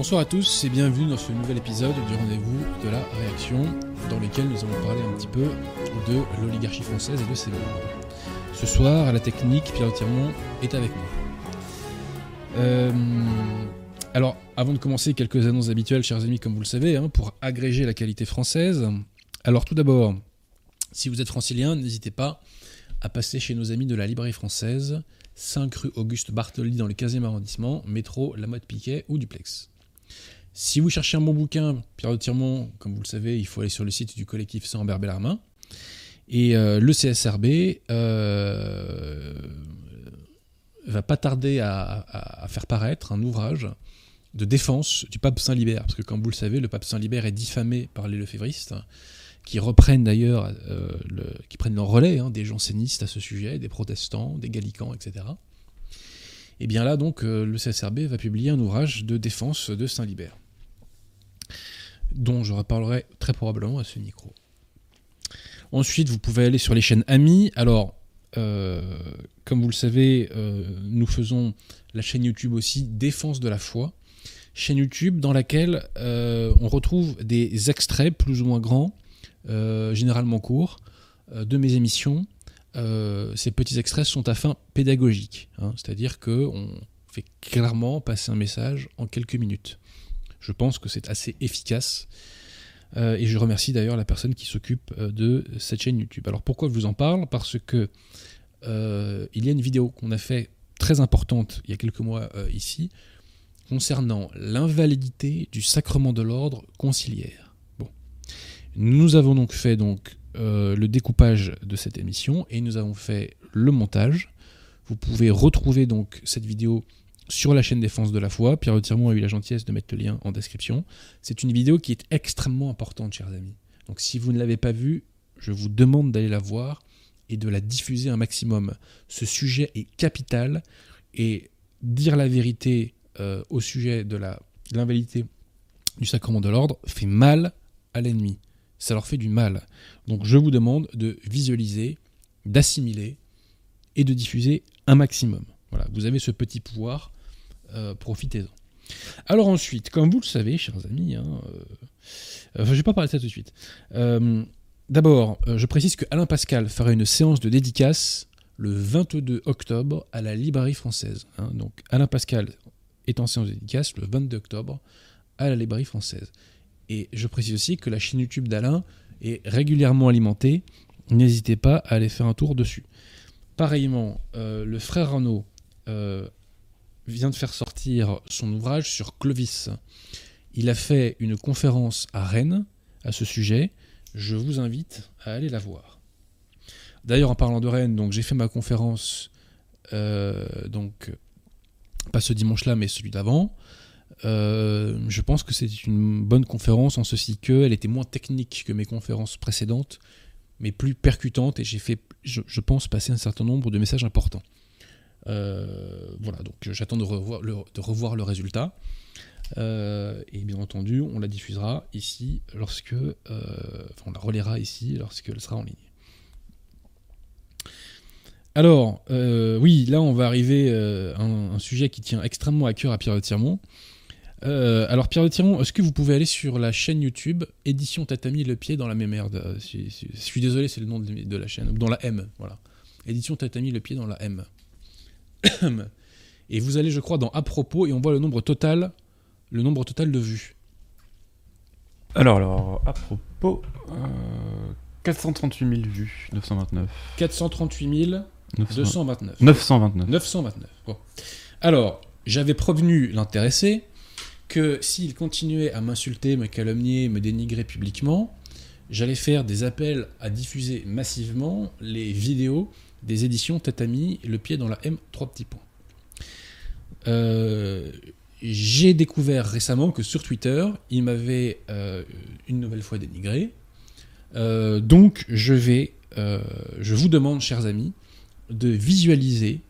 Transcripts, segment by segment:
Bonsoir à tous et bienvenue dans ce nouvel épisode du rendez-vous de la réaction dans lequel nous allons parler un petit peu de l'oligarchie française et de ses membres. Ce soir, à la technique, Pierre Tirmont est avec moi. Euh, alors, avant de commencer, quelques annonces habituelles, chers amis, comme vous le savez, hein, pour agréger la qualité française. Alors, tout d'abord, si vous êtes francilien, n'hésitez pas à passer chez nos amis de la librairie française, 5 rue Auguste Bartholdi dans le 15e arrondissement, métro La Motte Piquet ou Duplex. Si vous cherchez un bon bouquin, Pierre de Tirmont, comme vous le savez, il faut aller sur le site du collectif Saint-Ambert Bellarmin. Et euh, le CSRB euh, va pas tarder à, faire paraître un ouvrage de défense du pape Saint-Libert, parce que comme vous le savez, le pape Saint-Libert est diffamé par les lefévristes, qui reprennent d'ailleurs, euh, qui prennent le relais hein, des jansénistes à ce sujet, des protestants, des gallicans, etc. Et bien là, donc, euh, le CSRB va publier un ouvrage de défense de Saint-Libert, dont je reparlerai très probablement à ce micro. Ensuite, vous pouvez aller sur les chaînes Amis. Alors, euh, comme vous le savez, nous faisons la chaîne YouTube aussi Défense de la foi, chaîne YouTube dans laquelle euh, on retrouve des extraits plus ou moins grands, euh, généralement courts, euh, de mes émissions. Ces petits extraits sont à fin pédagogique, hein, c'est-à-dire qu'on fait clairement passer un message en quelques minutes. Je pense que c'est assez efficace. et je remercie d'ailleurs la personne qui s'occupe de cette chaîne YouTube. Alors pourquoi je vous en parle? Parce que il y a une vidéo qu'on a fait très importante il y a quelques mois ici concernant l'invalidité du sacrement de l'ordre conciliaire. Bon. Nous avons donc fait donc, euh, le découpage de cette émission et nous avons fait le montage. Vous pouvez retrouver donc cette vidéo sur la chaîne Défense de la foi. Pierre Retiremont a eu la gentillesse de mettre le lien en description. C'est une vidéo qui est extrêmement importante, chers amis. Donc si vous ne l'avez pas vue, je vous demande d'aller la voir et de la diffuser un maximum. Ce sujet est capital et dire la vérité euh, au sujet de l'invalidité du sacrement de l'ordre fait mal à l'ennemi. Ça leur fait du mal. Donc je vous demande de visualiser, d'assimiler et de diffuser un maximum. Voilà, vous avez ce petit pouvoir, euh, profitez-en. Alors ensuite, comme vous le savez, chers amis, hein, euh, je ne vais pas parler de ça tout de suite. D'abord, je précise que Alain Pascal fera une séance de dédicace le 22 octobre à la Librairie française. Hein. donc Alain Pascal est en séance dédicace le 22 octobre à la librairie française. Et je précise aussi que la chaîne YouTube d'Alain est régulièrement alimentée. N'hésitez pas à aller faire un tour dessus. Pareillement, euh, le frère Arnaud euh, vient de faire sortir son ouvrage sur Clovis. Il a fait une conférence à Rennes à ce sujet. Je vous invite à aller la voir. D'ailleurs, en parlant de Rennes, donc j'ai fait ma conférence euh, donc pas ce dimanche-là, mais celui d'avant. Euh, je pense que c'est une bonne conférence en ceci qu'elle était moins technique que mes conférences précédentes, mais plus percutante et j'ai fait, je, pense, passer un certain nombre de messages importants. Euh, voilà, donc j'attends de revoir le, de revoir le résultat. Euh, et bien entendu, on la diffusera ici lorsque, enfin, on la relaiera ici lorsqu'elle sera en ligne. Alors, euh, oui, là, on va arriver euh, à un, sujet qui tient extrêmement à cœur à Pierre de Tirmont. Euh, alors, Pierre de Tirmont, est-ce que vous pouvez aller sur la chaîne YouTube Édition Tatami le pied dans la même merde? Je, suis désolé, c'est le nom de, la chaîne. Dans la M, voilà. Édition Tatami le pied dans la M. et vous allez, je crois, dans À propos et on voit le nombre total, le nombre total de vues. Alors, alors, à propos, 438 000 vues, 929. 438 000. 229. 929. 929. Alors, j'avais prévenu l'intéressé que s'il continuait à m'insulter, me calomnier, me dénigrer publiquement, j'allais faire des appels à diffuser massivement les vidéos des éditions Tatami, le pied dans la M, trois petits points. Euh, j'ai découvert récemment que sur Twitter, il m'avait euh, une nouvelle fois dénigré. Euh, donc, je vais, je vous demande, chers amis, de visualiser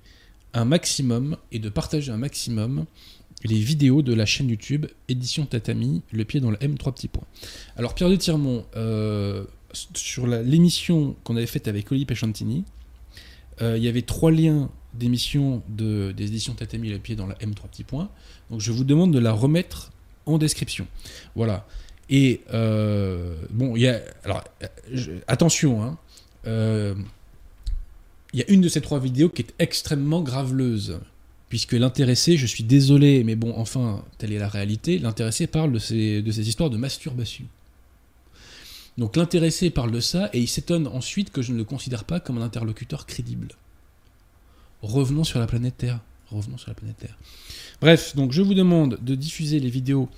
un maximum et de partager un maximum les vidéos de la chaîne YouTube Édition Tatami, le pied dans le M3 petits points. Alors Pierre de Tirmont, euh, sur l'émission qu'on avait faite avec Oli Pechantini, euh, il y avait trois liens d'émissions de, des éditions Tatami, le pied dans la M3 petits points. Donc je vous demande de la remettre en description. Voilà. Et euh, bon, il y a. Alors, attention, hein. Il y a une de ces trois vidéos qui est extrêmement graveleuse. Puisque l'intéressé, je suis désolé, mais bon, enfin, telle est la réalité, l'intéressé parle de ces, histoires de masturbation. Donc l'intéressé parle de ça et il s'étonne ensuite que je ne le considère pas comme un interlocuteur crédible. Revenons sur la planète Terre. Revenons sur la planète Terre. Bref, donc je vous demande de diffuser les vidéos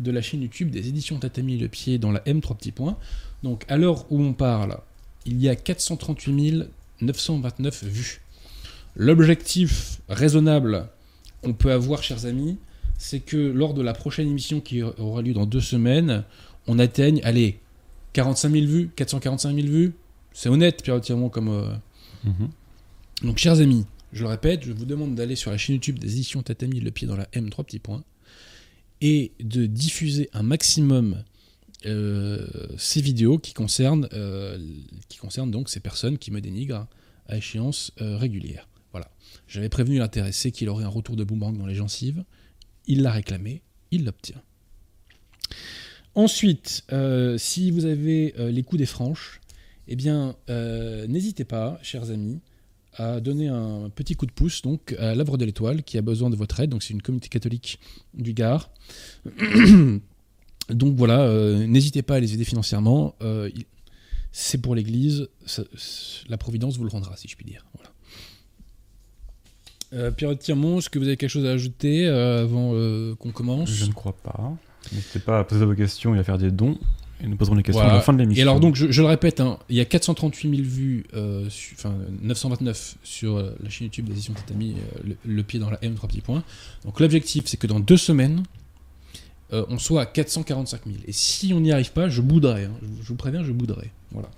de la chaîne YouTube des éditions Tatami Le Pied dans la M3 petits points. Donc à l'heure où on parle, il y a 438 929 vues. L'objectif raisonnable qu'on peut avoir, chers amis, c'est que lors de la prochaine émission qui aura lieu dans deux semaines, on atteigne, allez, 45 000 vues, 445 000 vues. C'est honnête, périodiquement, comme. euh, Mhm. donc, chers amis, je le répète, je vous demande d'aller sur la chaîne YouTube des éditions Tatami, le pied dans la M, trois petits points, et de diffuser un maximum euh, ces vidéos qui concernent, euh, qui concernent donc ces personnes qui me dénigrent à échéance euh, régulière. Voilà. J'avais prévenu l'intéressé qu'il aurait un retour de boomerang dans les gencives. Il l'a réclamé, il l'obtient. Ensuite, euh, si vous avez euh, les coups des franches, eh bien, euh, n'hésitez pas, chers amis, à donner un petit coup de pouce donc à l'œuvre de l'étoile qui a besoin de votre aide. Donc c'est une communauté catholique du Gard. donc voilà, n'hésitez pas à les aider financièrement. C'est pour l'Église, la Providence vous le rendra, si je puis dire. Euh, Pierre Tirmont, est-ce que vous avez quelque chose à ajouter euh, avant euh, qu'on commence? Je ne crois pas. N'hésitez pas à poser vos questions et à faire des dons. Et nous poserons les questions Voilà. à la fin de l'émission. Et alors donc je, je le répète, hein, il y a 438 000 vues, euh, su- enfin 929 sur la chaîne YouTube des éditions Tatami, le, le pied dans la M, trois petits points. Donc l'objectif c'est que dans deux semaines, on soit à 445 000. Et si on n'y arrive pas, je bouderai. hein. Je, je vous préviens, je bouderai. Voilà.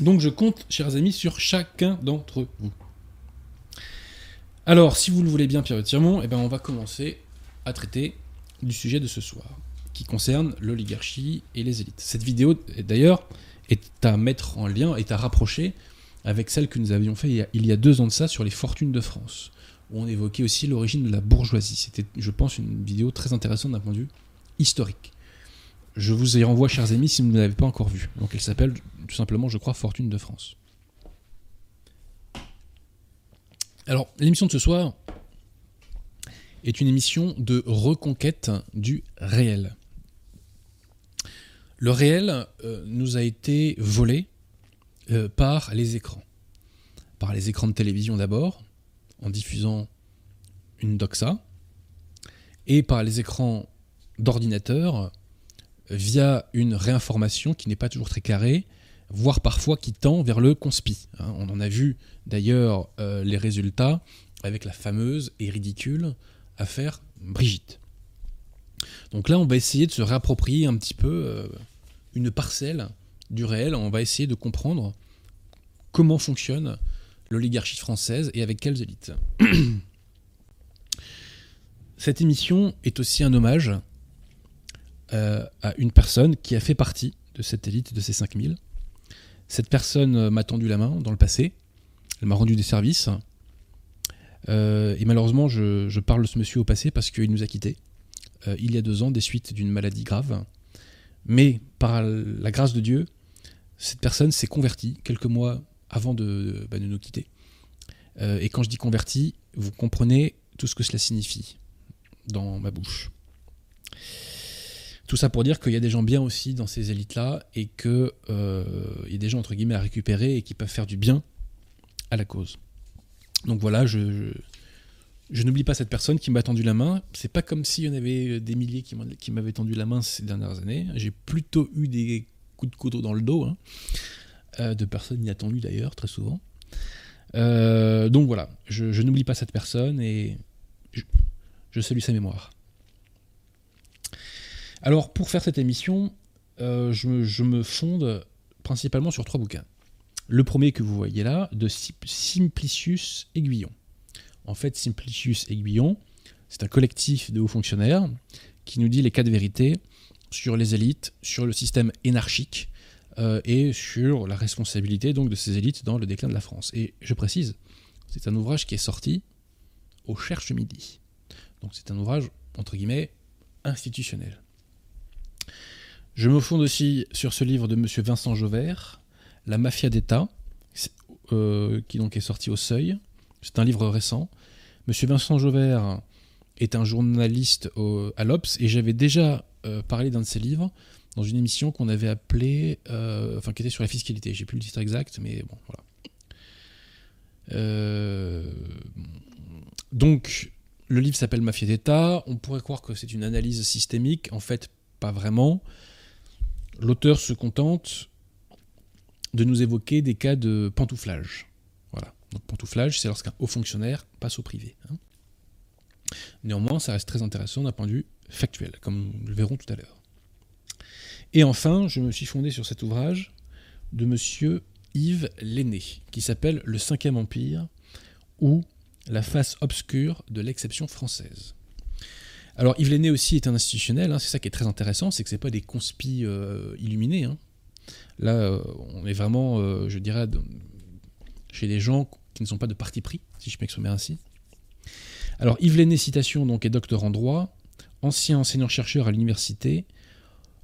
Donc je compte, chers amis, sur chacun d'entre vous. Alors, si vous le voulez bien, Pierre Tirmont, eh ben, on va commencer à traiter du sujet de ce soir qui concerne l'oligarchie et les élites. Cette vidéo, d'ailleurs, est à mettre en lien, est à rapprocher avec celle que nous avions fait il y a, il y a deux ans de ça sur les fortunes de France, où on évoquait aussi l'origine de la bourgeoisie. C'était, je pense, une vidéo très intéressante d'un point de vue historique. Je vous y renvoie, chers amis, si vous ne l'avez pas encore vue. Donc elle s'appelle tout simplement, je crois, Fortune de France. Alors, l'émission de ce soir est une émission de reconquête du réel. Le réel euh, nous a été volé euh, par les écrans. Par les écrans de télévision d'abord, en diffusant une doxa, et par les écrans d'ordinateur via une réinformation qui n'est pas toujours très carrée, voire parfois qui tend vers le conspi. hein. on en a vu d'ailleurs euh, les résultats avec la fameuse et ridicule affaire Brigitte. Donc là, on va essayer de se réapproprier un petit peu euh, une parcelle du réel. On va essayer de comprendre comment fonctionne l'oligarchie française et avec quelles élites. Cette émission est aussi un hommage euh, à une personne qui a fait partie de cette élite de ces 5000. Cette personne euh, m'a tendu la main dans le passé. Elle m'a rendu des services. Euh, et malheureusement, je, parle de ce monsieur au passé parce qu'il nous a quittés euh, il y a deux ans des suites d'une maladie grave. Mais par la grâce de Dieu, cette personne s'est convertie quelques mois avant de, bah, nous quitter. Et quand je dis convertie, vous comprenez tout ce que cela signifie dans ma bouche. Tout ça pour dire qu'il y a des gens bien aussi dans ces élites-là et qu'il y a des gens entre guillemets à récupérer et qui peuvent faire du bien à la cause. Donc voilà, je, je, n'oublie pas cette personne qui m'a tendu la main. C'est pas comme s'il y en avait des milliers qui m'avaient tendu la main ces dernières années. J'ai plutôt eu des coups de couteau dans le dos, hein, euh, de personnes inattendues d'ailleurs, très souvent. Euh, donc voilà, je, je n'oublie pas cette personne et je salue sa mémoire. Alors pour faire cette émission, euh, je, me, fonde principalement sur trois bouquins. Le premier que vous voyez là, de Sim- Simplicius Aiguillon. En fait, Simplicius Aiguillon, c'est un collectif de hauts fonctionnaires qui nous dit les quatre vérités sur les élites, sur le système énarchique euh, et sur la responsabilité donc de ces élites dans le déclin de la France. Et je précise, c'est un ouvrage qui est sorti au Cherche Midi. Donc c'est un ouvrage, entre guillemets, institutionnelle. Je me fonde aussi sur ce livre de M. Vincent Jauvert, La mafia d'État, euh, qui donc est sorti au Seuil. C'est un livre récent. M. Vincent Jauvert est un journaliste à l'Obs et j'avais déjà euh, parlé d'un de ses livres dans une émission qu'on avait appelée, euh, enfin qui était sur la fiscalité. J'ai plus le titre exact, mais bon, voilà. donc, le livre s'appelle Mafia d'État. On pourrait croire que c'est une analyse systémique. En fait, pas vraiment. L'auteur se contente de nous évoquer des cas de pantouflage. Voilà. Donc, pantouflage, c'est lorsqu'un haut fonctionnaire passe au privé. Hein. Néanmoins, ça reste très intéressant d'un point de vue factuel, comme nous le verrons tout à l'heure. Et enfin, je me suis fondé sur cet ouvrage de monsieur Yves Lenné, qui s'appelle Le Cinquième Empire, ou La face obscure de l'exception française. Alors Yves Lenné aussi est un institutionnel, hein, c'est ça qui est très intéressant, c'est que ce pas des conspis euh, illuminés. Hein. Là, euh, on est vraiment, euh, je dirais, chez des gens qui ne sont pas de parti pris, si je m'exprime ainsi. Alors Yves Lenné, citation, donc, est docteur en droit, ancien enseignant-chercheur à l'université,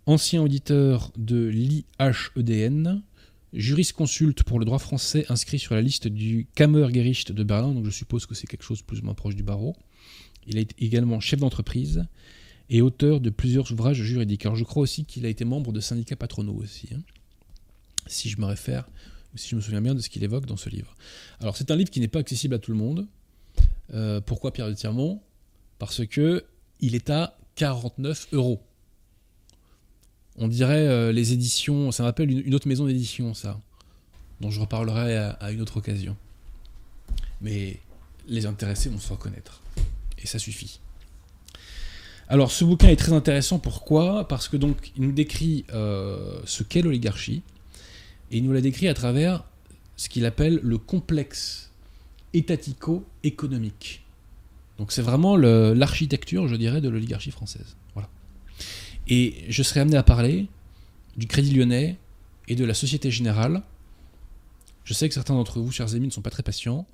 ancien auditeur de l'IHEDN, juriste consulte pour le droit français inscrit sur la liste du Kammergericht de Berlin, donc je suppose que c'est quelque chose plus ou moins proche du barreau. Il est également chef d'entreprise et auteur de plusieurs ouvrages juridiques. Alors je crois aussi qu'il a été membre de syndicats patronaux aussi, hein, si je me réfère, ou si je me souviens bien de ce qu'il évoque dans ce livre. Alors c'est un livre qui n'est pas accessible à tout le monde. Euh, pourquoi Pierre de Tirmont? Parce que il est à 49 euros. On dirait euh, les éditions, ça m'appelle une, autre maison d'édition, ça, dont je reparlerai à une autre occasion. Mais les intéressés vont se reconnaître et ça suffit. Alors ce bouquin est très intéressant, pourquoi? Parce que donc il nous décrit euh, ce qu'est l'oligarchie, et il nous la décrit à travers ce qu'il appelle le complexe étatico-économique. Donc c'est vraiment l'architecture, je dirais, de l'oligarchie française. Voilà. Et je serai amené à parler du Crédit Lyonnais et de la Société Générale. Je sais que certains d'entre vous, chers amis, ne sont pas très patients.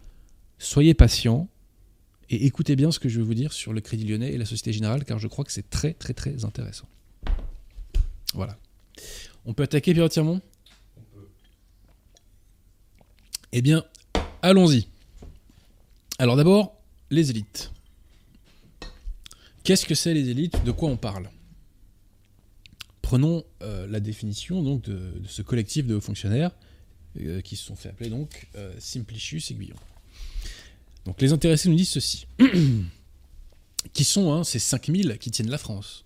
Soyez patients, et écoutez bien ce que je vais vous dire sur le Crédit Lyonnais et la Société Générale, car je crois que c'est très très très intéressant. Voilà. On peut attaquer Pierre Tirmont On peut. Eh bien, allons-y. Alors d'abord, les élites. Qu'est-ce que c'est les élites? De quoi on parle? Prenons euh, la définition donc de, ce collectif de hauts fonctionnaires euh, qui se sont fait appeler donc euh, Simplicius Aiguillon. Donc les intéressés nous disent ceci. qui sont hein, ces 5000 qui tiennent la France?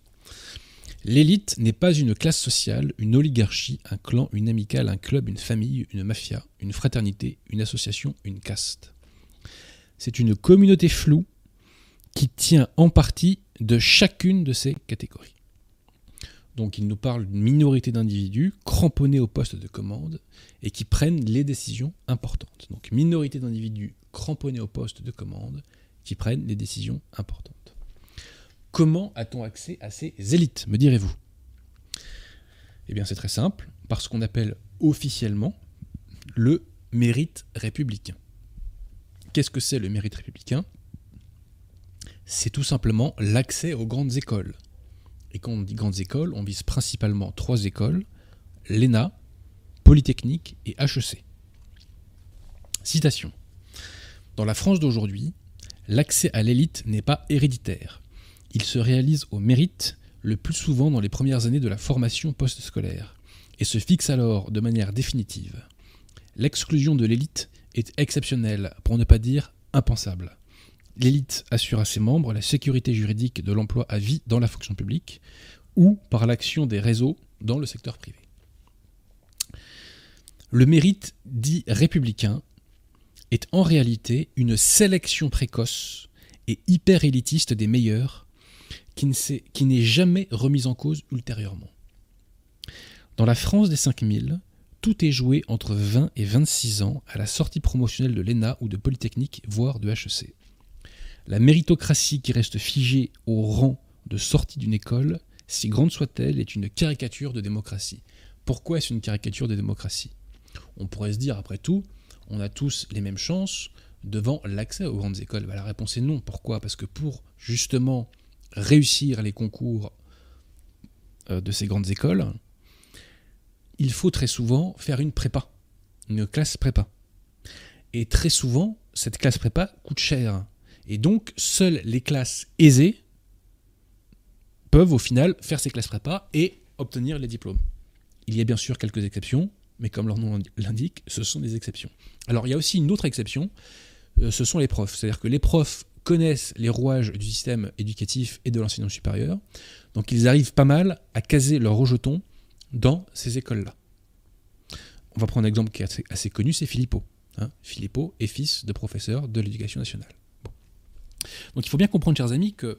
L'élite n'est pas une classe sociale, une oligarchie, un clan, une amicale, un club, une famille, une mafia, une fraternité, une association, une caste. C'est une communauté floue qui tient en partie de chacune de ces catégories. Donc il nous parle d'une minorité d'individus cramponnés au poste de commande et qui prennent les décisions importantes. Donc minorité d'individus cramponnés au poste de commande qui prennent les décisions importantes. Comment a-t-on accès à ces élites, me direz-vous? Eh bien c'est très simple, parce qu'on appelle officiellement le mérite républicain. Qu'est-ce que c'est le mérite républicain? C'est tout simplement l'accès aux grandes écoles. Et quand on dit grandes écoles, on vise principalement trois écoles, l'ENA, Polytechnique et HEC. Citation. Dans la France d'aujourd'hui, l'accès à l'élite n'est pas héréditaire. Il se réalise au mérite, le plus souvent dans les premières années de la formation postscolaire, et se fixe alors de manière définitive. L'exclusion de l'élite est exceptionnelle, pour ne pas dire impensable. L'élite assure à ses membres la sécurité juridique de l'emploi à vie dans la fonction publique ou par l'action des réseaux dans le secteur privé. Le mérite dit républicain est en réalité une sélection précoce et hyper élitiste des meilleurs qui n'est jamais remise en cause ultérieurement. Dans la France des 5000, tout est joué entre 20 et 26 ans à la sortie promotionnelle de l'ENA ou de Polytechnique, voire de HEC. La méritocratie qui reste figée au rang de sortie d'une école, si grande soit-elle, est une caricature de démocratie. Pourquoi est-ce une caricature de démocratie? On pourrait se dire, après tout, on a tous les mêmes chances devant l'accès aux grandes écoles bah, La réponse est non. Pourquoi? Parce que pour justement réussir les concours euh, de ces grandes écoles, il faut très souvent faire une prépa, une classe prépa. Et très souvent, cette classe prépa coûte cher. Et donc, seules les classes aisées peuvent au final faire ces classes prépa et obtenir les diplômes. Il y a bien sûr quelques exceptions, mais comme leur nom l'indique, ce sont des exceptions. Alors il y a aussi une autre exception, euh, ce sont les profs. C'est-à-dire que les profs connaissent les rouages du système éducatif et de l'enseignement supérieur, donc ils arrivent pas mal à caser leur rejeton dans ces écoles-là. On va prendre un exemple qui est assez, connu, c'est Philippot. Hein. Philippot est fils de professeur de l'éducation nationale. Donc il faut bien comprendre, chers amis, que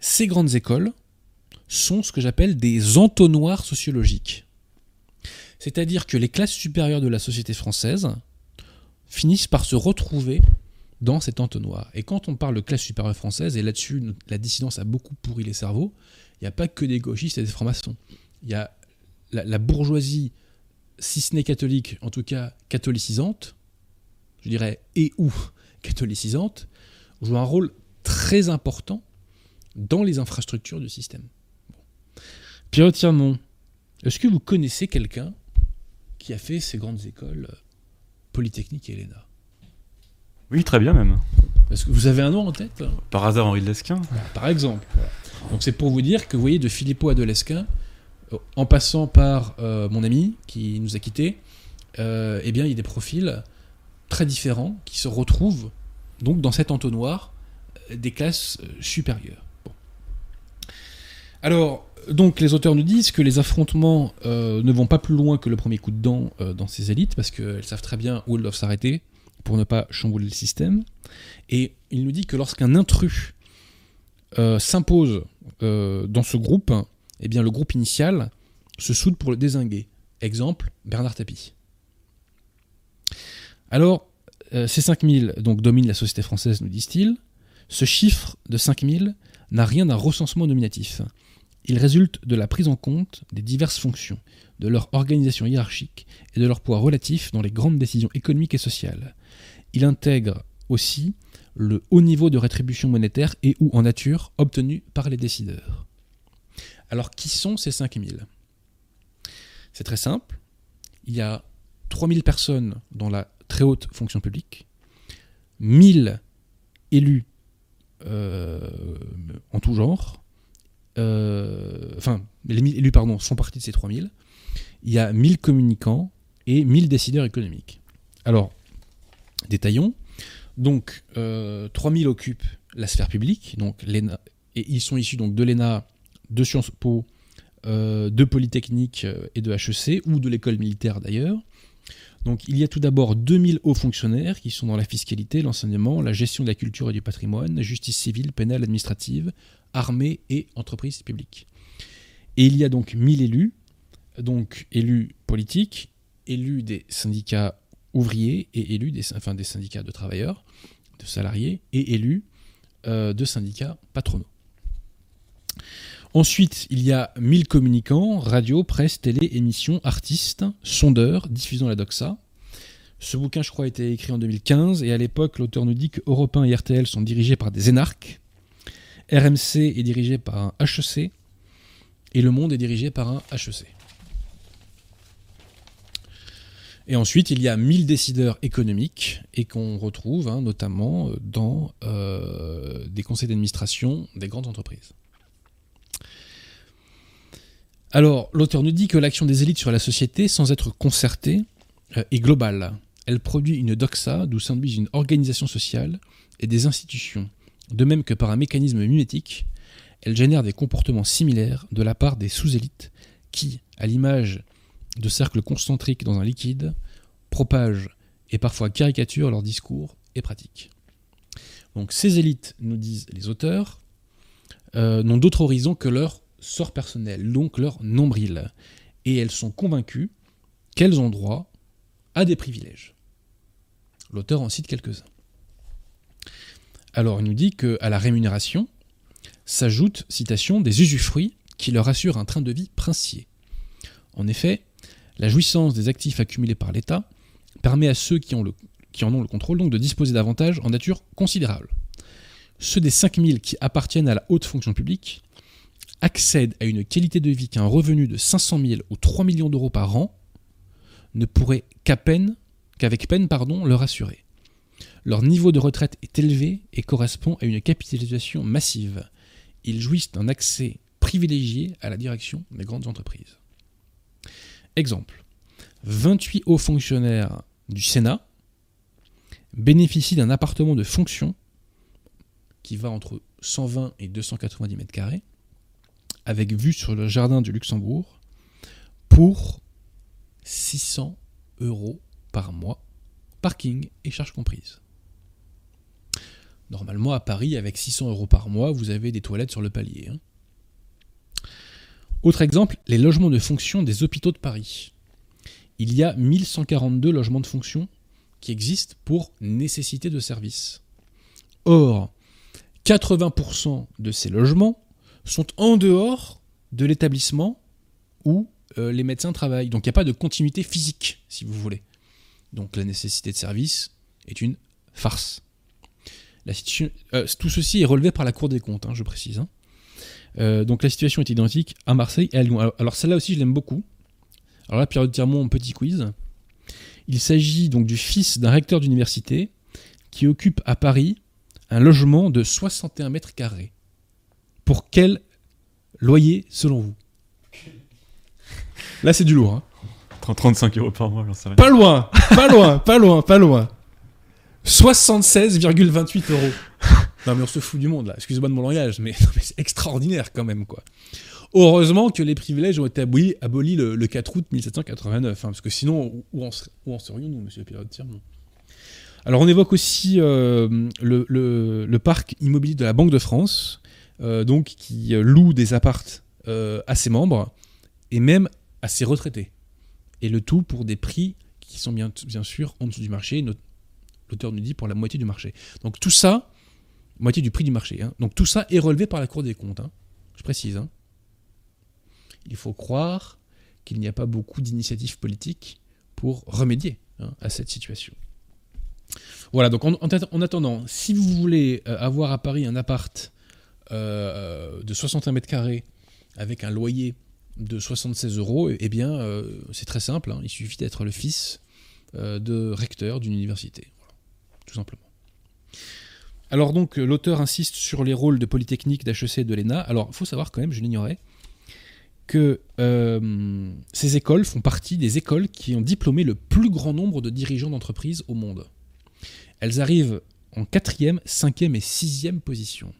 ces grandes écoles sont ce que j'appelle des entonnoirs sociologiques. C'est-à-dire que les classes supérieures de la société française finissent par se retrouver dans cet entonnoir. Et quand on parle de classe supérieure française, et là-dessus la dissidence a beaucoup pourri les cerveaux, il n'y a pas que des gauchistes et des francs-maçons. Il y a la, bourgeoisie, si ce n'est catholique, en tout cas catholicisante, je dirais, et ou catholicisante, joue un rôle très important dans les infrastructures du système. Pierre Tirmont, est-ce que vous connaissez quelqu'un qui a fait ces grandes écoles euh, Polytechnique et ELENA Oui, très bien même. Est-ce que vous avez un nom en tête Par hasard Henri de Lesquin Par exemple. Donc c'est pour vous dire que vous voyez de Philippot à de Lesquin, euh, en passant par euh, mon ami qui nous a quittés, eh bien il y a des profils très différents qui se retrouvent donc dans cet entonnoir des classes supérieures. Alors, donc les auteurs nous disent que les affrontements euh, ne vont pas plus loin que le premier coup de dent euh, dans ces élites, parce qu'elles savent très bien où elles doivent s'arrêter pour ne pas chambouler le système. Et il nous dit que lorsqu'un intrus euh, s'impose dans ce groupe, eh bien le groupe initial se soude pour le désinguer. Exemple, Bernard Tapie. Alors, ces 5000 donc, dominent la société française, nous disent-ils. Ce chiffre de 5000 n'a rien d'un recensement nominatif. Il résulte de la prise en compte des diverses fonctions, de leur organisation hiérarchique et de leur poids relatif dans les grandes décisions économiques et sociales. Il intègre aussi le haut niveau de rétribution monétaire et ou en nature obtenu par les décideurs. Alors qui sont ces 5000 C'est très simple. Il y a 3000 personnes dans la très haute fonction publique, 1000 élus euh, en tout genre, enfin, les élus pardon, font partie de ces 3000. Il y a 1000 communicants et 1000 décideurs économiques. Alors, détaillons. Donc, 3000 euh, occupent la sphère publique, donc et ils sont issus donc de l'ENA, de Sciences Po, euh, de Polytechnique et de HEC, ou de l'école militaire d'ailleurs. Donc il y a tout d'abord 2000 hauts fonctionnaires qui sont dans la fiscalité, l'enseignement, la gestion de la culture et du patrimoine, la justice civile, pénale, administrative, armée et entreprise publique. Et il y a donc 1000 élus, donc élus politiques, élus des syndicats ouvriers et élus des, syndicats de travailleurs, de salariés et élus euh, de syndicats patronaux. Ensuite, il y a 1000 communicants, radio, presse, télé, émissions, artistes, sondeurs, diffusant la doxa. Ce bouquin, je crois, a été écrit en 2015, et à l'époque, l'auteur nous dit que Europe 1 et RTL sont dirigés par des énarques, RMC est dirigé par un HEC, et Le Monde est dirigé par un HEC. Et ensuite, il y a 1000 décideurs économiques et qu'on retrouve hein, notamment dans euh, des conseils d'administration des grandes entreprises. Alors, l'auteur nous dit que l'action des élites sur la société, sans être concertée, euh, est globale. Elle produit une doxa, d'où s'induisent une organisation sociale et des institutions. De même que par un mécanisme mimétique, elle génère des comportements similaires de la part des sous-élites qui, à l'image de cercles concentriques dans un liquide, propagent et parfois caricaturent leurs discours et pratiques. Donc ces élites, nous disent les auteurs, euh, n'ont d'autre horizon que leur sort personnel, donc leur nombril. Et elles sont convaincues qu'elles ont droit à des privilèges. L'auteur en cite quelques-uns. Alors il nous dit qu'à la rémunération s'ajoute, citation, des usufruits qui leur assurent un train de vie princier. En effet, la jouissance des actifs accumulés par l'État permet à ceux qui, en ont le contrôle de disposer d'avantages en nature considérable. ceux des 5000 qui appartiennent à la haute fonction publique accèdent à une qualité de vie qu'un revenu de 500 000 ou 3 millions d'euros par an ne pourrait qu'à peine, qu'avec peine pardon, leur assurer. Leur niveau de retraite est élevé et correspond à une capitalisation massive. Ils jouissent d'un accès privilégié à la direction des grandes entreprises. Exemple. 28 hauts fonctionnaires du Sénat bénéficient d'un appartement de fonction qui va entre 120 et 290 mètres carrés, avec vue sur le jardin du Luxembourg, pour 600 euros par mois, parking et charges comprises. Normalement, à Paris, avec 600 euros par mois, vous avez des toilettes sur le palier. hein. Autre exemple, les logements de fonction des hôpitaux de Paris. Il y a 1142 logements de fonction qui existent pour nécessité de service. Or, 80% de ces logements sont en dehors de l'établissement où euh, les médecins travaillent. Donc il n'y a pas de continuité physique, si vous voulez. Donc la nécessité de service est une farce. La euh, tout ceci est relevé par la Cour des comptes, hein, je précise. hein. Euh, donc la situation est identique à Marseille et à Lyon. Alors, alors celle-là aussi, je l'aime beaucoup. Alors là, Pierre Tirmont, petit quiz. Il s'agit donc du fils d'un recteur d'université qui occupe à Paris un logement de 61 mètres carrés. Pour quel loyer selon vous? Là, c'est du lourd. hein. 35 euros par mois, j'en sais rien. Pas loin, pas loin, pas loin, pas loin. 76,28 euros. Non mais on se fout du monde là, excusez-moi de mon langage, mais, c'est extraordinaire quand même quoi. Heureusement que les privilèges ont été abolis, le, le 4 août 1789, hein, parce que sinon, où- en, serions-nous, monsieur Pierre Tirmont Alors on évoque aussi euh, le, parc immobilier de la Banque de France, euh, donc qui euh, loue des appartes à ses membres, et même à ses retraités. Et le tout pour des prix qui sont bien, sûr en dessous du marché, l'auteur nous dit pour la moitié du marché. Donc tout ça, moitié du prix du marché, hein. donc tout ça est relevé par la Cour des comptes, hein. je précise. hein. Il faut croire qu'il n'y a pas beaucoup d'initiatives politiques pour remédier à cette situation. Voilà, donc en, attendant, si vous voulez euh, avoir à Paris un appart euh, de 61 mètres carrés avec un loyer de 76 euros, eh bien, euh, c'est très simple. Il suffit d'être le fils euh, de recteur d'une université. Tout simplement. Alors donc, euh, l'auteur insiste sur les rôles de Polytechnique, d'HEC et de l'ENA. Alors, il faut savoir quand même, je l'ignorais, que euh, ces écoles font partie des écoles qui ont diplômé le plus grand nombre de dirigeants d'entreprises au monde. Elles arrivent en quatrième, cinquième et sixième position.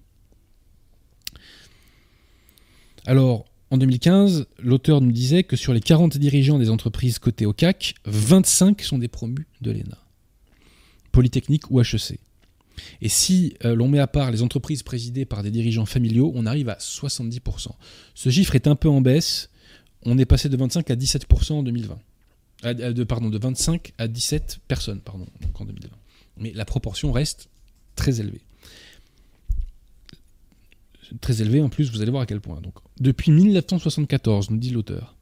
Alors, en 2015, l'auteur nous disait que sur les 40 dirigeants des entreprises cotées au CAC, 25 sont des promus de l'ENA, Polytechnique ou HEC. Et si euh, l'on met à part les entreprises présidées par des dirigeants familiaux, on arrive à 70%. Ce chiffre est un peu en baisse. On est passé de 25 à 17% en 2020. Ah, euh, de, pardon, de 25 à 17 personnes pardon, donc en 2020. Mais la proportion reste très élevée. Très élevée en plus, vous allez voir à quel point. Donc, depuis 1974, nous dit l'auteur,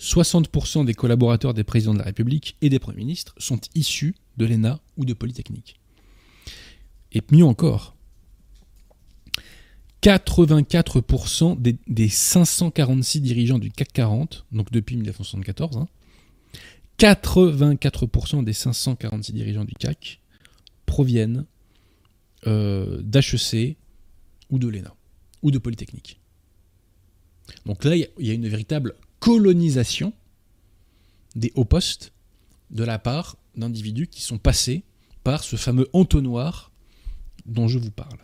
60% des collaborateurs des présidents de la République et des premiers ministres sont issus de l'ENA ou de Polytechnique. Et mieux encore, 84% des, des 546 dirigeants du CAC 40, donc depuis 1974, hein, 84% des 546 dirigeants du CAC proviennent euh, d'HEC ou de l'ENA, ou de Polytechnique. Donc là, il y, a une véritable colonisation des hauts postes de la part d'individus qui sont passés par ce fameux entonnoir dont je vous parle.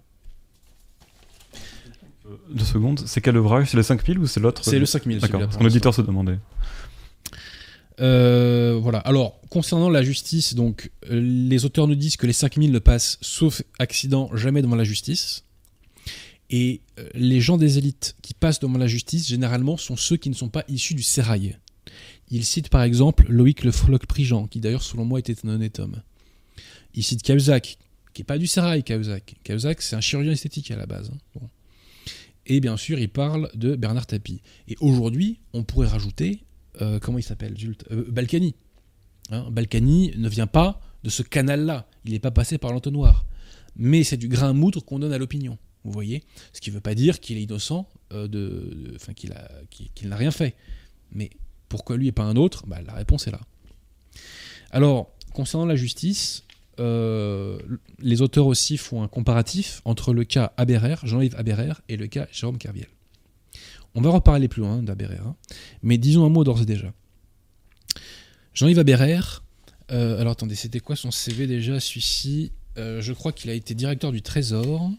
Deux secondes, c'est quel ouvrage? C'est le 5000 ou c'est l'autre? C'est le 5000. D'accord, parce que l'auditeur se demandait. Euh, voilà. Alors, concernant la justice, donc, euh, les auteurs nous disent que les 5000 ne passent, sauf accident, jamais devant la justice. Et euh, les gens des élites qui passent devant la justice, généralement, sont ceux qui ne sont pas issus du sérail. Il cite par exemple Loïc Le Floch-Prigent, qui d'ailleurs, selon moi, était un honnête homme. Il cite Cahuzac, qui n'est pas du sérail, Cahuzac. Cahuzac, c'est un chirurgien esthétique à la base. hein. Et bien sûr, il parle de Bernard Tapie. Et aujourd'hui, on pourrait rajouter euh, comment il s'appelle Euh, Balkany. Hein, Balkany ne vient pas de ce canal-là. Il n'est pas passé par l'entonnoir. mais c'est du grain à moudre qu'on donne à l'opinion. Vous voyez Ce qui ne veut pas dire qu'il est innocent, euh, de, qu'il, n'a rien fait. Mais pourquoi lui et pas un autre? Bah, La réponse est là. Alors, concernant la justice, euh, les auteurs aussi font un comparatif entre le cas Aberer, Jean-Yves Aberer, et le cas Jérôme Kerviel. On va reparler plus loin d'Aberer, hein. mais disons un mot d'ores et déjà. Jean-Yves Aberer, euh, alors attendez, c'était quoi son CV déjà, celui-ci? Je crois qu'il a été directeur du Trésor.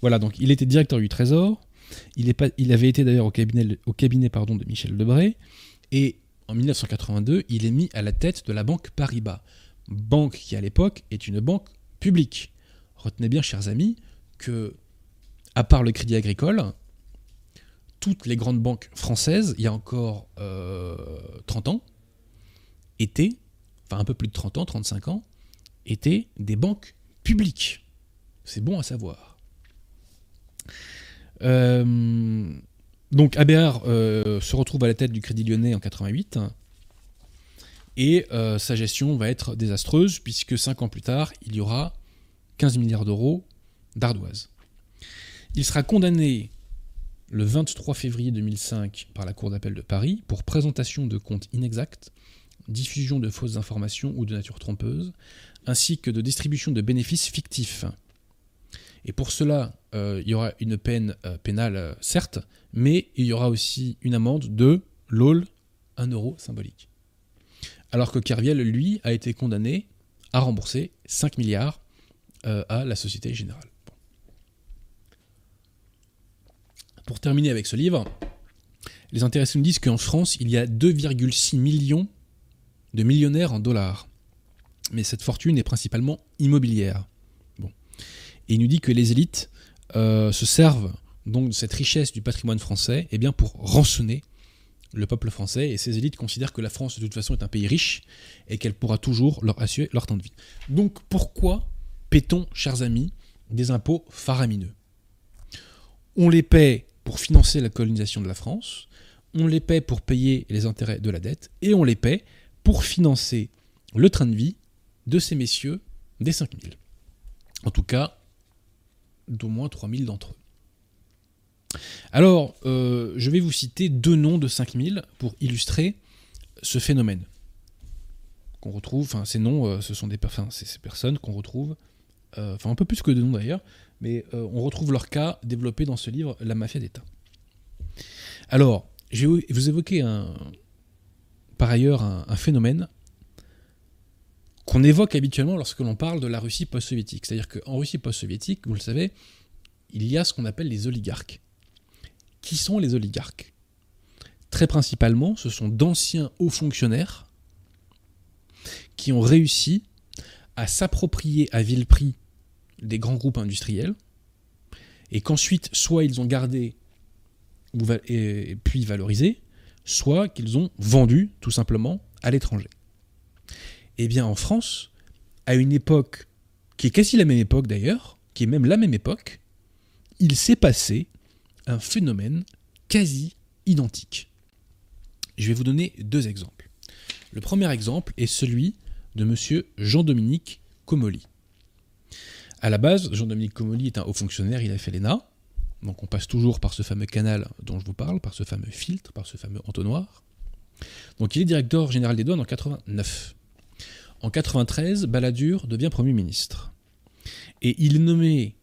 Voilà, donc il était directeur du Trésor. Il, avait été d'ailleurs au cabinet, pardon, de Michel Debré. Et en 1982, il est mis à la tête de la banque Paribas. Banque qui, à l'époque, est une banque publique. Retenez bien, chers amis, que, à part le Crédit Agricole, toutes les grandes banques françaises, il y a encore 30 euh, ans, étaient, enfin un peu plus de 30 ans, 35 ans, étaient des banques publiques. C'est bon à savoir. Euh, donc ABR euh, se retrouve à la tête du Crédit Lyonnais en 88 et euh, sa gestion va être désastreuse puisque 5 ans plus tard, il y aura 15 milliards d'euros d'ardoise. Il sera condamné le 23 février 2005 par la Cour d'appel de Paris pour présentation de comptes inexacts, diffusion de fausses informations ou de nature trompeuse, ainsi que de distribution de bénéfices fictifs. Et pour cela, euh, il y aura une peine euh, pénale, euh, certes, mais il y aura aussi une amende de, lol, 1 euro symbolique. Alors que Kerviel, lui, a été condamné à rembourser 5 milliards à la Société Générale. Pour terminer avec ce livre, les intéressés nous disent qu'en France, il y a 2,6 millions de millionnaires en dollars. Mais cette fortune est principalement immobilière. Et il nous dit que les élites euh, se servent donc de cette richesse du patrimoine français eh bien, pour rançonner le peuple français. Et ces élites considèrent que la France, de toute façon, est un pays riche et qu'elle pourra toujours leur assurer leur temps de vie. Donc pourquoi paie-t-on, chers amis, des impôts faramineux? On les paie pour financer la colonisation de la France, on les paie pour payer les intérêts de la dette, et on les paie pour financer le train de vie de ces messieurs des 5000. En tout cas, d'au moins 3000 d'entre eux. Alors, euh, je vais vous citer deux noms de 5000 pour illustrer ce phénomène qu'on retrouve, enfin ces noms, euh, ce sont des enfin, ces personnes qu'on retrouve, euh, enfin un peu plus que deux noms d'ailleurs, mais on retrouve leur cas développé dans ce livre, La mafia d'État. Alors, je vais vous évoquer par ailleurs un, phénomène qu'on évoque habituellement lorsque l'on parle de la Russie post-soviétique. C'est-à-dire qu'en Russie post-soviétique, vous le savez, il y a ce qu'on appelle les oligarques. Qui sont les oligarques? Très principalement, ce sont d'anciens hauts fonctionnaires qui ont réussi à s'approprier à vil prix des grands groupes industriels, et qu'ensuite, soit ils ont gardé et puis valorisé, soit qu'ils ont vendu tout simplement à l'étranger. Eh bien, en France, à une époque qui est quasi la même époque d'ailleurs, qui est même la même époque, il s'est passé un phénomène quasi identique. Je vais vous donner deux exemples. Le premier exemple est celui de M. Jean-Dominique Comolli. À la base, Jean-Dominique Comolli est un haut fonctionnaire, il a fait l'ENA. Donc on passe toujours par ce fameux canal dont je vous parle, par ce fameux filtre, par ce fameux entonnoir. Donc il est directeur général des douanes en 89. En 93, Balladur devient Premier ministre. Et il est nommé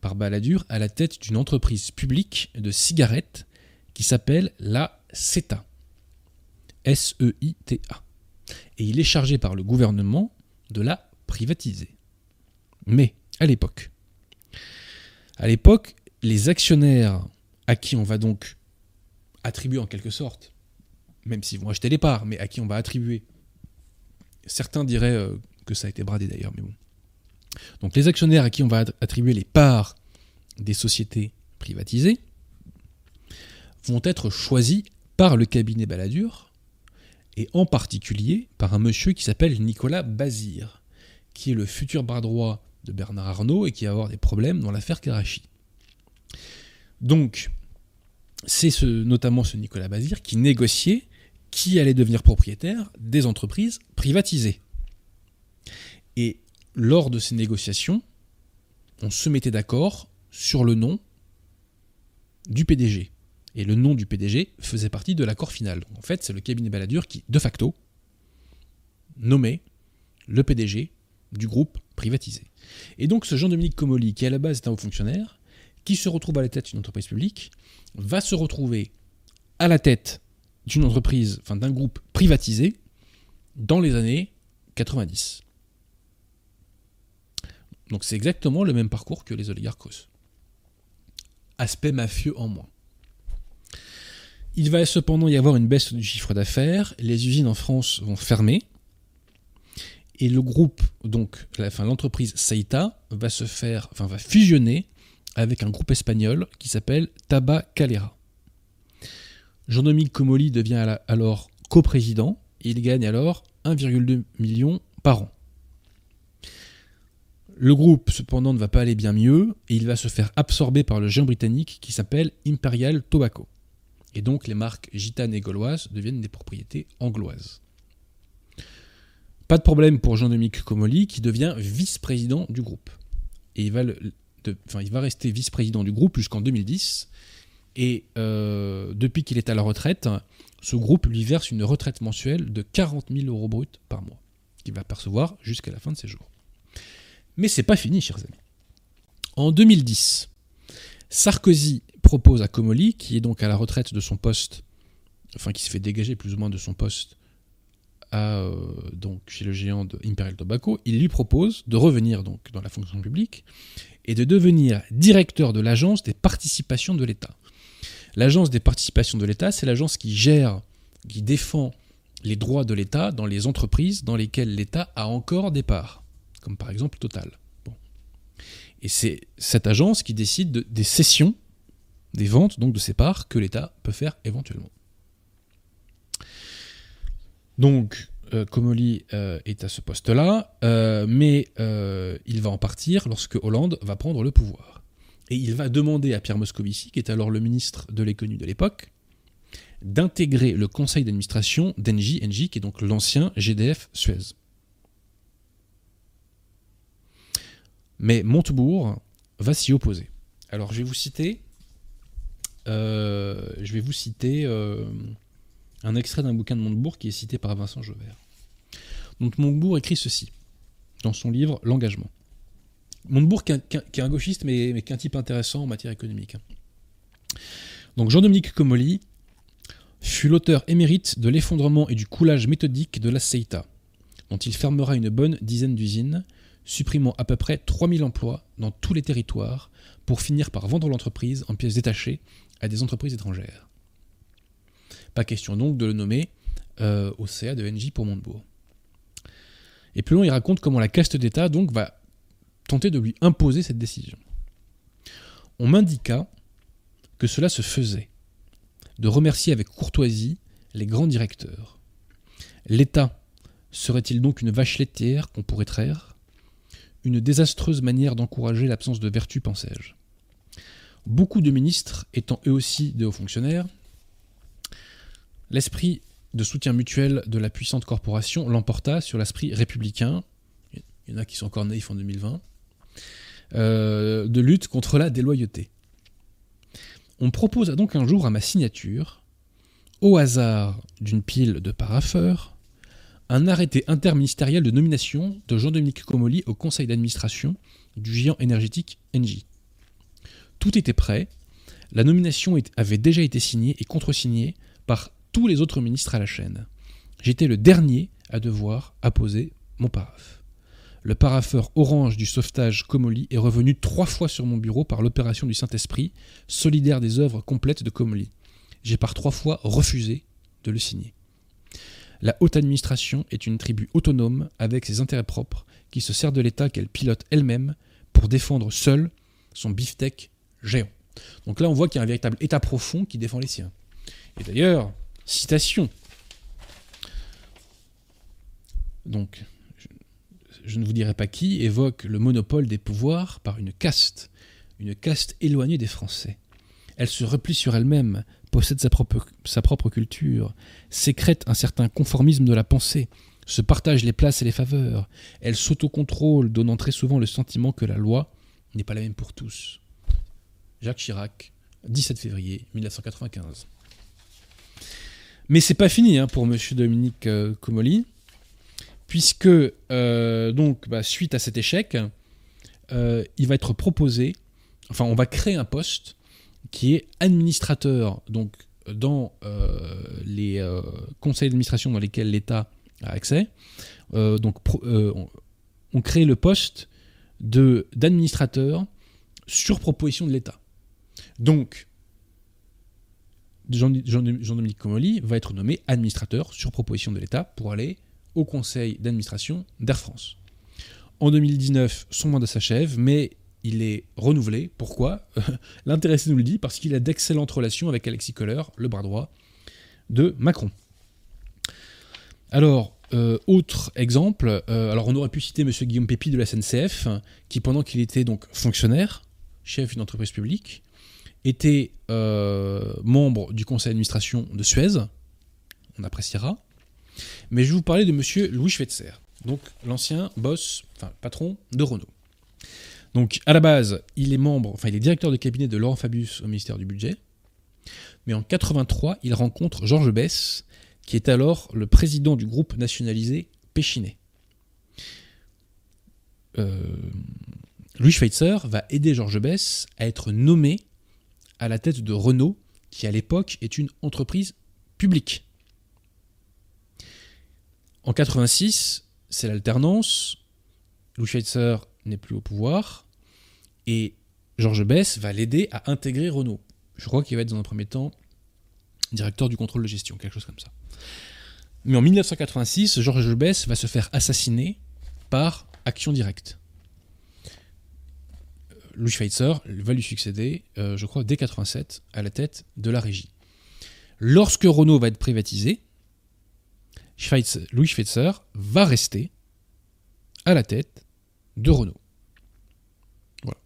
par Balladur à la tête d'une entreprise publique de cigarettes qui s'appelle la CETA. S-E-I-T-A. Et il est chargé par le gouvernement de la privatiser. Mais à l'époque, à l'époque, les actionnaires à qui on va donc attribuer en quelque sorte, même s'ils vont acheter les parts, mais à qui on va attribuer, certains diraient euh, que ça a été bradé d'ailleurs, mais bon. Donc les actionnaires à qui on va attribuer les parts des sociétés privatisées vont être choisis par le cabinet Balladur, et en particulier par un monsieur qui s'appelle Nicolas Bazir, qui est le futur bras droit de Bernard Arnault et qui va avoir des problèmes dans l'affaire Karachi. Donc, c'est ce, notamment ce Nicolas Bazir qui négociait qui allait devenir propriétaire des entreprises privatisées. Et lors de ces négociations, on se mettait d'accord sur le nom du PDG. Et le nom du PDG faisait partie de l'accord final. en fait, c'est le cabinet Balladur qui, de facto, nommait le PDG du groupe privatisé. Et donc ce Jean-Dominique Comolli, qui à la base est un haut fonctionnaire, qui se retrouve à la tête d'une entreprise publique, va se retrouver à la tête d'une entreprise, enfin d'un groupe privatisé, dans les années 90. Donc c'est exactement le même parcours que les oligarques russes. Aspect mafieux en moins. Il va cependant y avoir une baisse du chiffre d'affaires, les usines en France vont fermer, et le groupe, donc l'entreprise Saïta, va se faire, enfin fusionner avec un groupe espagnol qui s'appelle Calera. Jean-Dominique Comolli devient alors coprésident et il gagne alors 1,2 million par an. Le groupe, cependant, ne va pas aller bien mieux et il va se faire absorber par le géant britannique qui s'appelle Imperial Tobacco. Et donc les marques gitanes et gauloises deviennent des propriétés angloises. Pas de problème pour Jean-Dominique Comolli qui devient vice-président du groupe. Et il va, il va rester vice-président du groupe jusqu'en 2010. Et euh, depuis qu'il est à la retraite, ce groupe lui verse une retraite mensuelle de 40 000 euros bruts par mois, qu'il va percevoir jusqu'à la fin de ses jours. Mais c'est pas fini, chers amis. En 2010, Sarkozy propose à Comolli, qui est donc à la retraite de son poste, enfin qui se fait dégager plus ou moins de son poste euh, donc chez le géant de Imperial Tobacco, il lui propose de revenir donc dans la fonction publique et de devenir directeur de l'agence des participations de l'État. L'agence des participations de l'État, c'est l'agence qui gère, qui défend les droits de l'État dans les entreprises dans lesquelles l'État a encore des parts, comme par exemple Total. Et c'est cette agence qui décide des cessions, des ventes donc de ces parts que l'État peut faire éventuellement. Donc, euh, Comolli euh, est à ce poste-là, euh, mais il va en partir lorsque Hollande va prendre le pouvoir. Et il va demander à Pierre Moscovici, qui est alors le ministre de l'économie de l'époque, d'intégrer le conseil d'administration d'Engie, Engie, qui est donc l'ancien GDF Suez. Mais Montebourg va s'y opposer. Alors je vais vous citer, je vais vous citer un extrait d'un bouquin de Montebourg qui est cité par Vincent Jovert. Donc Montebourg écrit ceci dans son livre L'engagement. Montebourg qui est, un, gauchiste mais, qui est un type intéressant en matière économique. Donc Jean-Dominique Comolli fut l'auteur émérite de l'effondrement et du coulage méthodique de la CETA, dont il fermera une bonne dizaine d'usines, supprimant à peu près 3000 emplois dans tous les territoires pour finir par vendre l'entreprise en pièces détachées à des entreprises étrangères. Pas question donc de le nommer euh, au CA de NJ pour Montebourg. Et plus loin, il raconte comment la caste d'État donc va tenter de lui imposer cette décision. On m'indiqua que cela se faisait, de remercier avec courtoisie les grands directeurs. L'État serait-il donc une vache laitière qu'on pourrait traire? Une désastreuse manière d'encourager l'absence de vertu, pensais-je. Beaucoup de ministres, étant eux aussi de hauts fonctionnaires, L'esprit de soutien mutuel de la puissante corporation l'emporta sur l'esprit républicain, il y en a qui sont encore naïfs en 2020, euh, de lutte contre la déloyauté. On proposa donc un jour à ma signature, au hasard d'une pile de paraffeurs, un arrêté interministériel de nomination de Jean-Dominique Comolli au conseil d'administration du géant énergétique Engie. Tout était prêt, la nomination avait déjà été signée et contresignée par tous les autres ministres à la chaîne. J'étais le dernier à devoir apposer mon paraphe. Le paraffeur orange du sauvetage Comolli est revenu trois fois sur mon bureau par l'opération du Saint-Esprit, solidaire des œuvres complètes de Comolli. J'ai par trois fois refusé de le signer. La haute administration est une tribu autonome avec ses intérêts propres qui se sert de l'État qu'elle pilote elle-même pour défendre seule son beefsteak géant. Donc là, on voit qu'il y a un véritable État profond qui défend les siens. Et d'ailleurs, Citation. Donc, je, ne vous dirai pas qui évoque le monopole des pouvoirs par une caste, une caste éloignée des Français. Elle se replie sur elle-même, possède sa propre, culture, sécrète un certain conformisme de la pensée, se partagent les places et les faveurs. Elle s'autocontrôle, donnant très souvent le sentiment que la loi n'est pas la même pour tous. Jacques Chirac, 17 février 1995. Mais c'est pas fini hein, pour Monsieur Dominique euh, puisque euh, donc bah, suite à cet échec, euh, il va être proposé, enfin on va créer un poste qui est administrateur donc dans les conseils d'administration dans lesquels l'État a accès. donc on, crée le poste de d'administrateur sur proposition de l'État. Donc Jean-Dominique Comolli va être nommé administrateur sur proposition de l'État pour aller au conseil d'administration d'Air France. En 2019, son mandat s'achève, mais il est renouvelé. Pourquoi? L'intéressé nous le dit, parce qu'il a d'excellentes relations avec Alexis Kohler, le bras droit de Macron. Alors, euh, autre exemple, euh, alors on aurait pu citer M. Guillaume Pépi de la SNCF, qui pendant qu'il était donc fonctionnaire, chef d'une entreprise publique, était euh, membre du conseil d'administration de Suez, on appréciera, mais je vais vous parler de monsieur Louis Schweitzer, donc l'ancien boss, enfin patron de Renault. Donc à la base, il est membre, enfin il est directeur de cabinet de Laurent Fabius au ministère du Budget, mais en 83, il rencontre Georges Bess, qui est alors le président du groupe nationalisé Péchinet. Euh, Louis Schweitzer va aider Georges Bess à être nommé à la tête de Renault, qui à l'époque est une entreprise publique. En 86, c'est l'alternance. Louis Schweitzer n'est plus au pouvoir. Et Georges Bess va l'aider à intégrer Renault. Je crois qu'il va être dans un premier temps directeur du contrôle de gestion, quelque chose comme ça. Mais en 1986, Georges Bess va se faire assassiner par action directe. Louis Schweitzer va lui succéder, euh, je crois, dès 87, à la tête de la régie. Lorsque Renault va être privatisé, Louis Schweitzer va rester à la tête de Renault. Voilà.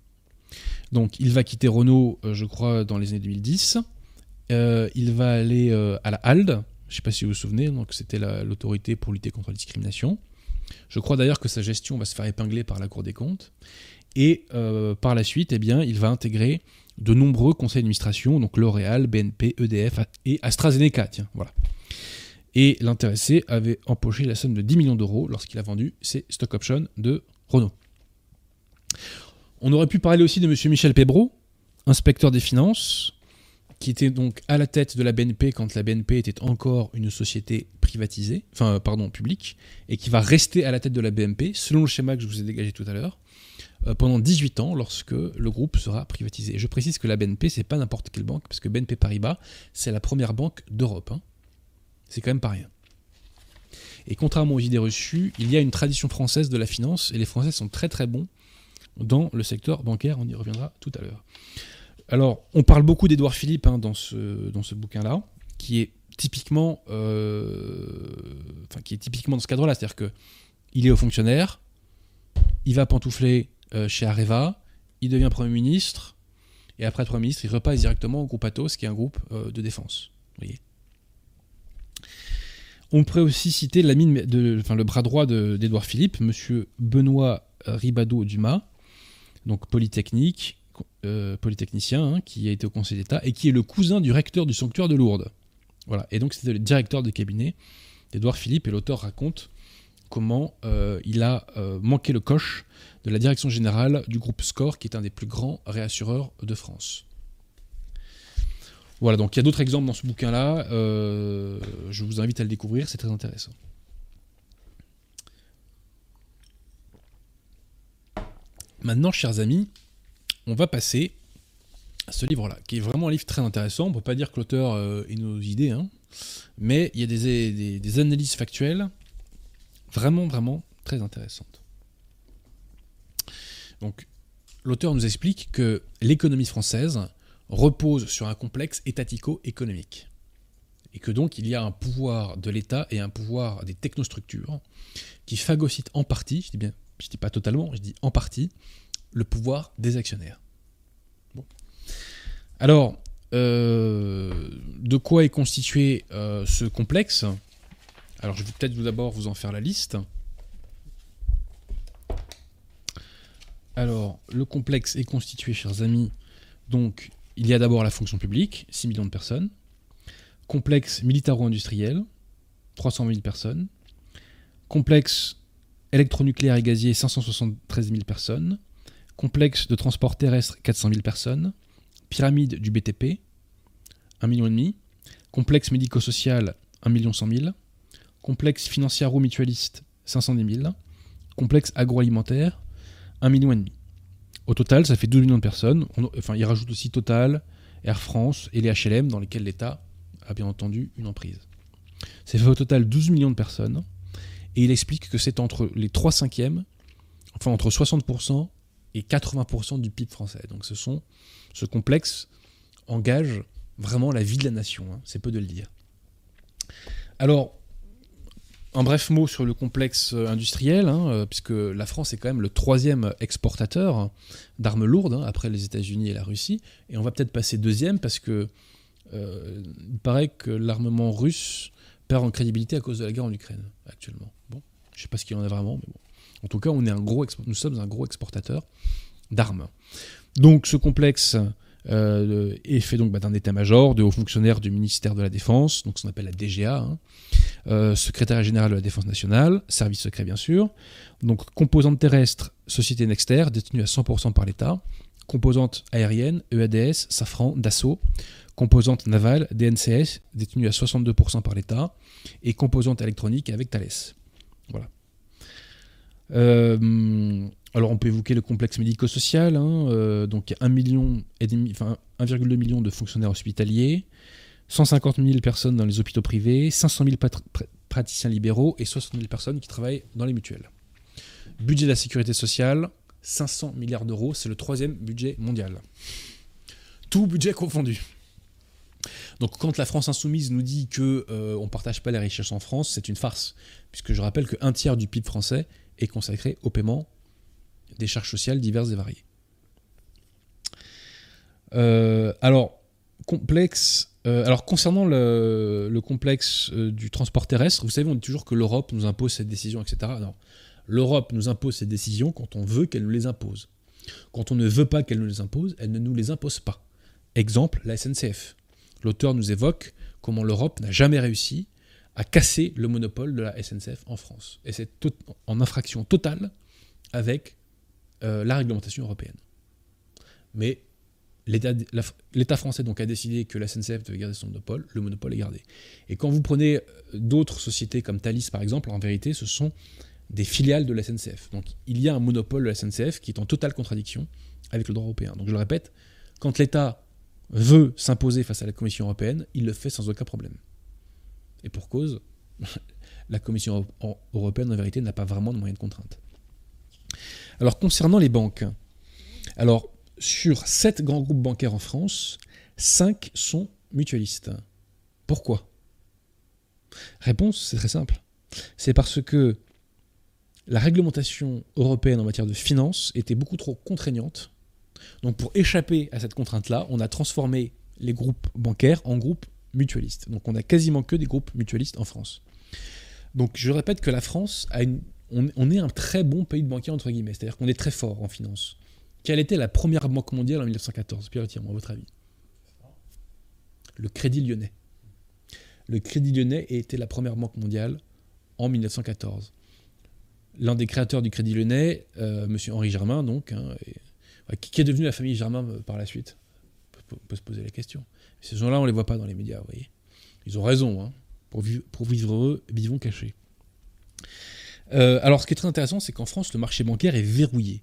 Donc il va quitter Renault, euh, je crois, dans les années 2010. Euh, il va aller à la HALD, je ne sais pas si vous vous souvenez, c'était l'autorité pour lutter contre la discrimination. Je crois d'ailleurs que sa gestion va se faire épingler par la Cour des comptes. Et euh, par la suite, eh il va intégrer de nombreux conseils d'administration, donc L'Oréal, BNP, EDF et AstraZeneca. Tiens, voilà. Et l'intéressé avait empoché la somme de 10 millions d'euros lorsqu'il a vendu ses stock options de Renault. On aurait pu parler aussi de M. Michel Pebro, inspecteur des finances, qui était donc à la tête de la BNP quand la BNP était encore une société privatisée, enfin pardon, publique, et qui va rester à la tête de la BNP selon le schéma que je vous ai dégagé tout à l'heure. Euh, pendant 18 ans lorsque le groupe sera privatisé. Je précise que la BNP, c'est pas n'importe quelle banque, parce que BNP Paribas, c'est la première banque d'Europe. Hein. C'est quand même pas rien. Et contrairement aux idées reçues, il y a une tradition française de la finance, et les Français sont très très bons dans le secteur bancaire, on y reviendra tout à l'heure. Alors, on parle beaucoup d'Edouard Philippe hein, dans ce, bouquin-là, qui est typiquement, euh, qui est typiquement dans ce cadre-là, c'est-à-dire que il est au fonctionnaire, il va pantoufler euh, chez Areva, il devient Premier ministre, et après Premier ministre, il repasse directement au groupe Atos, qui est un groupe euh, de défense. On pourrait aussi citer le bras droit d'Edouard Philippe, monsieur Benoît Ribado-Dumas, donc polytechnique, euh, polytechnicien, hein, qui a été au Conseil d'État, et qui est le cousin du recteur du sanctuaire de Lourdes. Voilà. Et donc c'était le directeur de cabinet d'Edouard Philippe, et l'auteur raconte comment euh, il a euh, manqué le coche de la direction générale du groupe SCORE, qui est un des plus grands réassureurs de France. Voilà, donc il y a d'autres exemples dans ce bouquin-là. Euh, je vous invite à le découvrir, c'est très intéressant. Maintenant, chers amis, on va passer à ce livre-là, qui est vraiment un livre très intéressant. On ne peut pas dire que l'auteur ait nos idées, hein, mais il y a des analyses factuelles Vraiment, vraiment très intéressante. Donc, l'auteur nous explique que l'économie française repose sur un complexe étatico-économique. Et que donc il y a un pouvoir de l'État et un pouvoir des technostructures qui phagocytent en partie, je dis bien, je dis pas totalement, je dis en partie, le pouvoir des actionnaires. Alors, euh, de quoi est constitué euh, ce complexe? Alors je vais peut-être d'abord vous en faire la liste. Alors, le complexe est constitué, chers amis. Donc, il y a d'abord la fonction publique, 6 millions de personnes. Complexe militaro-industriel, 300 000 personnes. Complexe électronucléaire et gazier, 573 000 personnes. Complexe de transport terrestre, 400 000 personnes. Pyramide du BTP, 1,5 million. Complexe médico-social, 1 million 100 000. Complexe financiero-mutualiste, 510 000. Complexe agroalimentaire, 1,5 million. Au total, ça fait 12 millions de personnes. enfin, il rajoute aussi Total, Air France et les HLM dans lesquels l'État a bien entendu une emprise. Ça fait au total 12 millions de personnes. Et il explique que c'est entre les 3 cinquièmes, enfin entre 60% et 80% du PIB français. Donc ce sont, ce complexe engage vraiment la vie de la nation, hein. c'est peu de le dire. Alors, un bref mot sur le complexe euh, industriel, hein, euh, puisque la France est quand même le troisième exportateur d'armes lourdes, hein, après les États-Unis et la Russie, et on va peut-être passer deuxième parce que euh, il paraît que l'armement russe perd en crédibilité à cause de la guerre en Ukraine actuellement. Bon, je sais pas ce qu'il en a vraiment, mais bon. En tout cas, nous sommes un gros exportateur d'armes. Donc ce complexe euh, est fait donc bah, d'un état-major, de hauts fonctionnaires du ministère de la Défense, donc ce qu'on appelle la DGA, hein. euh, secrétaire général de la Défense nationale, service secret bien sûr, donc composante terrestre, société Nexter, détenue à 100% par l'État, composante aérienne, EADS, Safran, Dassault, composante navale, DNCS, détenue à 62% par l'État, et composante électronique avec Thales. Voilà. Euh, alors on peut évoquer le complexe médico-social, hein, euh, donc 1 million et demi, enfin 1,2 million de fonctionnaires hospitaliers, 150 000 personnes dans les hôpitaux privés, 500 000 praticiens libéraux et 60 000 personnes qui travaillent dans les mutuelles. Budget de la sécurité sociale, 500 milliards d'euros, c'est le troisième budget mondial. Tout budget confondu. Donc quand la France insoumise nous dit que euh, on ne partage pas les richesses en France, c'est une farce, puisque je rappelle qu'un tiers du PIB français est consacré au paiement des charges sociales diverses et variées. Euh, alors, complexe. Euh, alors, concernant le, complexe du transport terrestre, vous savez, on dit toujours que l'Europe nous impose cette décision, etc. Non. L'Europe nous impose ces décisions quand on veut qu'elle nous les impose. Quand on ne veut pas qu'elle nous les impose, elle ne nous les impose pas. Exemple, la SNCF. L'auteur nous évoque comment l'Europe n'a jamais réussi à casser le monopole de la SNCF en France. Et c'est en infraction totale avec euh, la réglementation européenne. Mais l'État français donc a décidé que la SNCF devait garder son monopole, le monopole est gardé. Et quand vous prenez euh, d'autres sociétés comme Thalys par exemple, en vérité ce sont des filiales de la SNCF. Donc il y a un monopole de la SNCF qui est en totale contradiction avec le droit européen. Donc je le répète, quand l'État veut s'imposer face à la Commission européenne, il le fait sans aucun problème. Et pour cause, la Commission européenne, en vérité, n'a pas vraiment de moyens de contrainte. Alors, concernant les banques, alors, sur 7 grands groupes bancaires en France, 5 sont mutualistes. Pourquoi? Réponse, c'est très simple. C'est parce que la réglementation européenne en matière de finances était beaucoup trop contraignante donc pour échapper à cette contrainte-là, on a transformé les groupes bancaires en groupes mutualistes. Donc on a quasiment que des groupes mutualistes en France. Donc je répète que la France a on, est un très bon pays de banquiers entre guillemets, c'est-à-dire qu'on est très fort en finance. Quelle était la première banque mondiale en 1914 Pierre moi à votre avis? Le Crédit Lyonnais. Le Crédit Lyonnais était la première banque mondiale en 1914. L'un des créateurs du Crédit Lyonnais, euh, Henri Germain, donc, hein, qui est devenu la famille Germain euh, par la suite? On peut, se poser la question. Ces gens-là, on ne les voit pas dans les médias, vous voyez. Ils ont raison, hein. pour, vivre, heureux, vivons cachés. Euh, alors, ce qui est très intéressant, c'est qu'en France, le marché bancaire est verrouillé.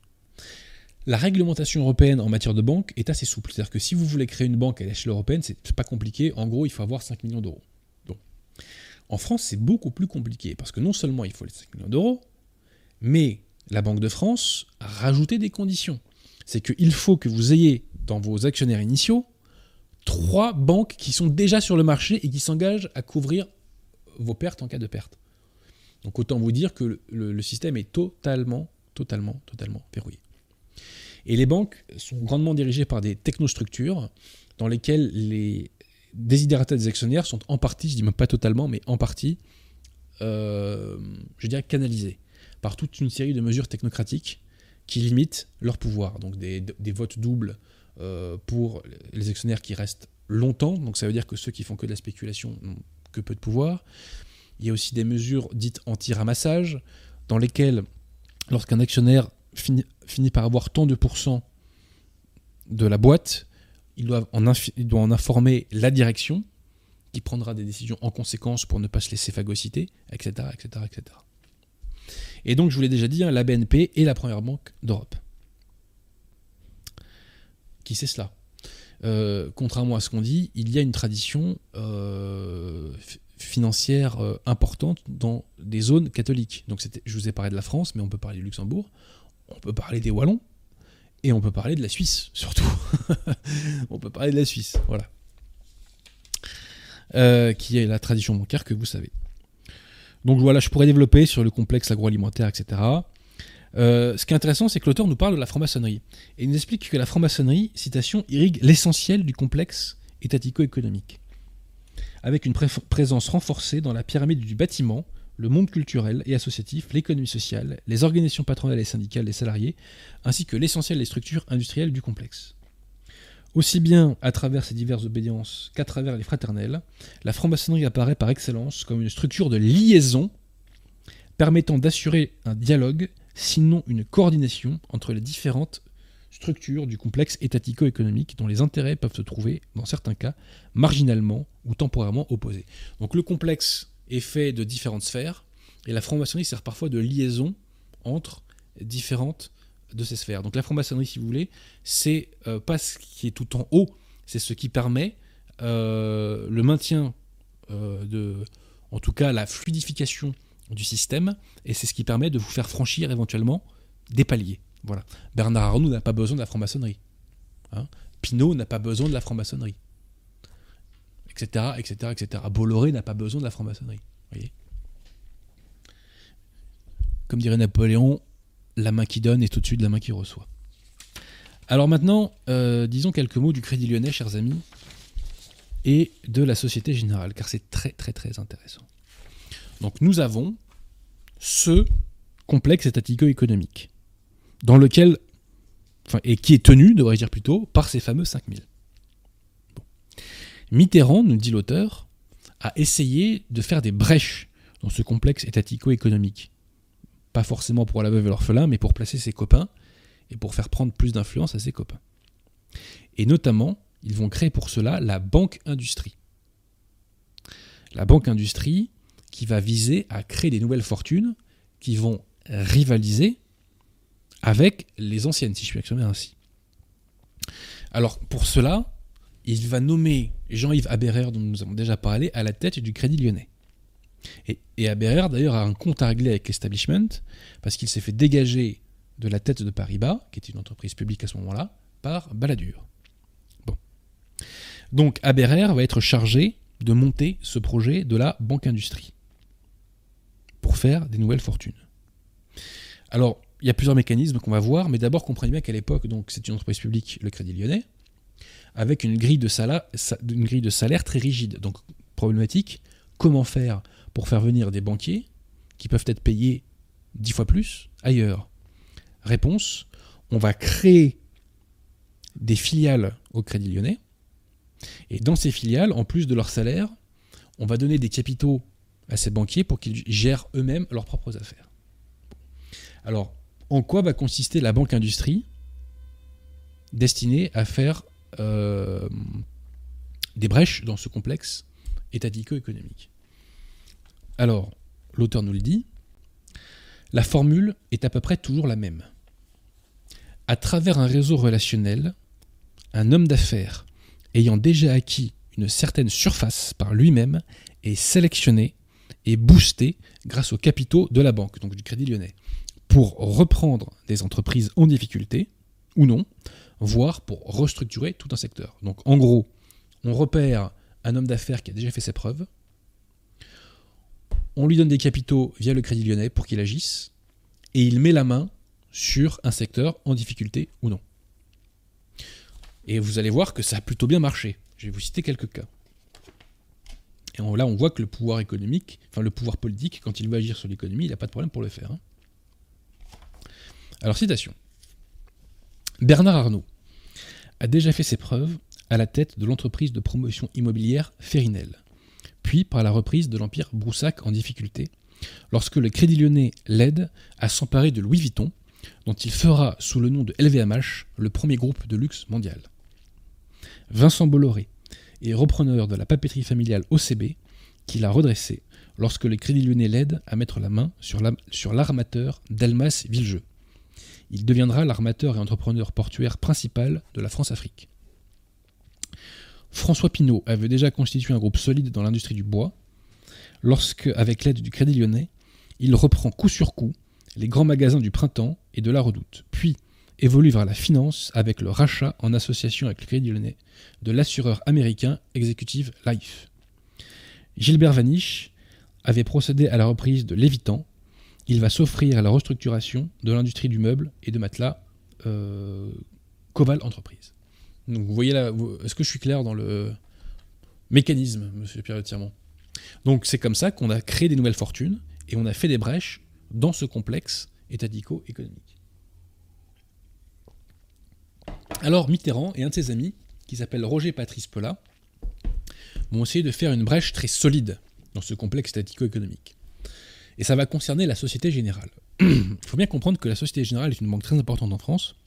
La réglementation européenne en matière de banque est assez souple. C'est-à-dire que si vous voulez créer une banque à l'échelle européenne, c'est pas compliqué. En gros, il faut avoir 5 millions d'euros. En France, c'est beaucoup plus compliqué parce que non seulement il faut les 5 millions d'euros, mais la Banque de France a rajouté des conditions c'est qu'il faut que vous ayez dans vos actionnaires initiaux trois banques qui sont déjà sur le marché et qui s'engagent à couvrir vos pertes en cas de perte. Donc autant vous dire que le, système est totalement, totalement, totalement verrouillé. Et les banques sont grandement dirigées par des technostructures dans lesquelles les désidératas des actionnaires sont en partie, je dis même pas totalement, mais en partie euh, je dirais, canalisés par toute une série de mesures technocratiques qui limitent leur pouvoir. Donc des, des votes doubles pour les actionnaires qui restent longtemps, donc ça veut dire que ceux qui font que de la spéculation n'ont que peu de pouvoir. Il y a aussi des mesures dites anti-ramassage, dans lesquelles, lorsqu'un actionnaire finit, par avoir tant de pourcents de la boîte, il doit, en il doit en informer la direction, qui prendra des décisions en conséquence pour ne pas se laisser phagocyter, etc. etc., etc. Et donc, je vous l'ai déjà dit, hein, la BNP est la première banque d'Europe. Qui sait cela euh, Contrairement à ce qu'on dit, il y a une tradition euh, financière euh, importante dans des zones catholiques. Donc, je vous ai parlé de la France, mais on peut parler du Luxembourg, on peut parler des Wallons, et on peut parler de la Suisse, surtout. on peut parler de la Suisse, voilà. qui est la tradition bancaire que vous savez. Donc voilà, je pourrais développer sur le complexe agroalimentaire, etc. Euh, ce qui est intéressant, c'est que l'auteur nous parle de la franc-maçonnerie. Et il nous explique que la franc-maçonnerie, citation, irrigue l'essentiel du complexe étatico-économique, avec une présence renforcée dans la pyramide du bâtiment, le monde culturel et associatif, l'économie sociale, les organisations patronales et syndicales des salariés, ainsi que l'essentiel des structures industrielles du complexe. Aussi bien à travers ses diverses obédiences qu'à travers les fraternelles, la franc-maçonnerie apparaît par excellence comme une structure de liaison permettant d'assurer un dialogue, sinon une coordination entre les différentes structures du complexe étatico-économique dont les intérêts peuvent se trouver, dans certains cas, marginalement ou temporairement opposés. Donc le complexe est fait de différentes sphères, et la franc-maçonnerie sert parfois de liaison entre différentes de ces sphères. Donc la franc-maçonnerie, si vous voulez, c'est euh, pas ce qui est tout en haut, c'est ce qui permet euh, le maintien euh, de, en tout cas la fluidification du système, et c'est ce qui permet de vous faire franchir éventuellement des paliers. Voilà. Bernard Arnault n'a pas besoin de la franc-maçonnerie. Hein. Pinault n'a pas besoin de la franc-maçonnerie. Etc., etc., etc. Bolloré n'a pas besoin de la franc-maçonnerie. Voyez Comme dirait Napoléon, la main qui donne est au-dessus de la main qui reçoit. Alors maintenant, euh, disons quelques mots du Crédit Lyonnais, chers amis, et de la Société Générale, car c'est très très très intéressant. Donc nous avons ce complexe étatico-économique, dans lequel, et qui est tenu, devrais-je dire plutôt, par ces fameux 5000. Mitterrand, nous dit l'auteur, a essayé de faire des brèches dans ce complexe étatico-économique pas forcément pour la veuve et l'orphelin, mais pour placer ses copains et pour faire prendre plus d'influence à ses copains. Et notamment, ils vont créer pour cela la banque industrie. La banque industrie qui va viser à créer des nouvelles fortunes qui vont rivaliser avec les anciennes, si je puis exprimer ainsi. Alors pour cela, il va nommer Jean-Yves Aberer, dont nous avons déjà parlé, à la tête du Crédit Lyonnais. Et, et d'ailleurs, a un compte à régler avec l'establishment, parce qu'il s'est fait dégager de la tête de Paribas, qui était une entreprise publique à ce moment-là, par Balladur. Bon. Donc, Aberer va être chargé de monter ce projet de la banque industrie pour faire des nouvelles fortunes. Alors, il y a plusieurs mécanismes qu'on va voir, mais d'abord comprenez bien qu'à l'époque, donc c'est une entreprise publique, le Crédit Lyonnais, avec une grille de salaire, une grille de salaire très rigide. Donc problématique, comment faire pour faire venir des banquiers qui peuvent être payés dix fois plus ailleurs? Réponse, on va créer des filiales au Crédit Lyonnais. Et dans ces filiales, en plus de leur salaire, on va donner des capitaux à ces banquiers pour qu'ils gèrent eux-mêmes leurs propres affaires. Alors, en quoi va consister la banque industrie destinée à faire euh, des brèches dans ce complexe étatico-économique? Alors, l'auteur nous le dit, la formule est à peu près toujours la même. À travers un réseau relationnel, un homme d'affaires ayant déjà acquis une certaine surface par lui-même est sélectionné et boosté grâce aux capitaux de la banque, donc du Crédit Lyonnais, pour reprendre des entreprises en difficulté, ou non, voire pour restructurer tout un secteur. Donc en gros, on repère un homme d'affaires qui a déjà fait ses preuves, on lui donne des capitaux via le Crédit Lyonnais pour qu'il agisse, et il met la main sur un secteur en difficulté ou non. Et vous allez voir que ça a plutôt bien marché. Je vais vous citer quelques cas. Et là, on voit que le pouvoir économique, enfin le pouvoir politique, quand il veut agir sur l'économie, il n'a pas de problème pour le faire. hein. Alors, citation. Bernard Arnault a déjà fait ses preuves à la tête de l'entreprise de promotion immobilière Férinel, puis par la reprise de l'empire Broussac en difficulté, lorsque le Crédit Lyonnais l'aide à s'emparer de Louis Vuitton, dont il fera sous le nom de LVMH le premier groupe de luxe mondial. Vincent Bolloré est repreneur de la papeterie familiale OCB, qu'il a redressée lorsque le Crédit Lyonnais l'aide à mettre la main sur la- sur l'armateur Delmas Villegeux. Il deviendra l'armateur et entrepreneur portuaire principal de la France-Afrique. François Pinault avait déjà constitué un groupe solide dans l'industrie du bois, lorsque, avec l'aide du Crédit Lyonnais, il reprend coup sur coup les grands magasins du printemps et de la redoute, puis évolue vers la finance avec le rachat en association avec le Crédit Lyonnais de l'assureur américain Executive Life. Gilbert Vaniche avait procédé à la reprise de Lévitan. Il va s'offrir à la restructuration de l'industrie du meuble et de matelas euh, Coval Entreprise. Donc vous voyez là, est-ce que je suis clair dans le mécanisme, monsieur Pierre Tirmont Donc c'est comme ça qu'on a créé des nouvelles fortunes et on a fait des brèches dans ce complexe étatico-économique. Alors Mitterrand et un de ses amis, qui s'appelle Roger Patrice Pelat, vont essayer de faire une brèche très solide dans ce complexe statico-économique. Et ça va concerner la Société Générale. Il faut bien comprendre que la Société Générale est une banque très importante en France,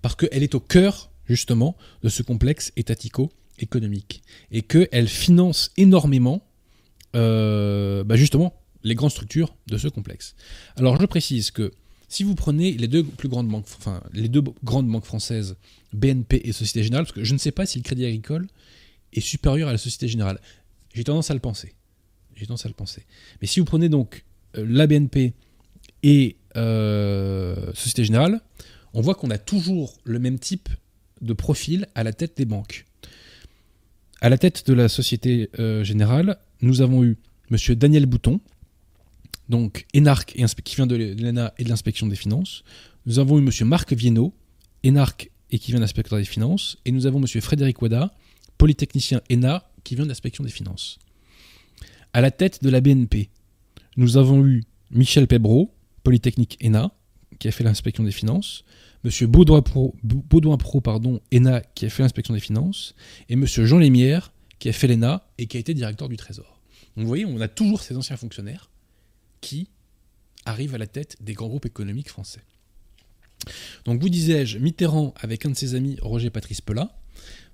parce qu'elle est au cœur, justement, de ce complexe étatico-économique, et qu'elle finance énormément, euh, bah, justement, les grandes structures de ce complexe. Alors je précise que si vous prenez les deux plus grandes banques, enfin les deux grandes banques françaises, BNP et Société Générale, parce que je ne sais pas si le Crédit Agricole est supérieur à la Société Générale. J'ai tendance à le penser. Mais si vous prenez donc euh, la BNP et euh, Société Générale, on voit qu'on a toujours le même type de profil à la tête des banques. À la tête de la Société euh, Générale, nous avons eu Monsieur Daniel Bouton, donc énarque et qui vient de l'ENA et de l'inspection des finances. Nous avons eu Monsieur Marc Viennot, énarque et qui vient de l'inspecteur des finances. Et nous avons Monsieur Frédéric Wada, polytechnicien ENA, qui vient de l'inspection des finances. À la tête de la BNP, nous avons eu Michel Pebro, polytechnique ENA, qui a fait l'inspection des finances. Monsieur Baudouin Pro, pardon, ENA, qui a fait l'inspection des finances. Et Monsieur Jean Lémière, qui a fait l'ENA et qui a été directeur du Trésor. Donc vous voyez, on a toujours ces anciens fonctionnaires qui arrivent à la tête des grands groupes économiques français. Donc vous disais-je, Mitterrand, avec un de ses amis, Roger Patrice Pelat,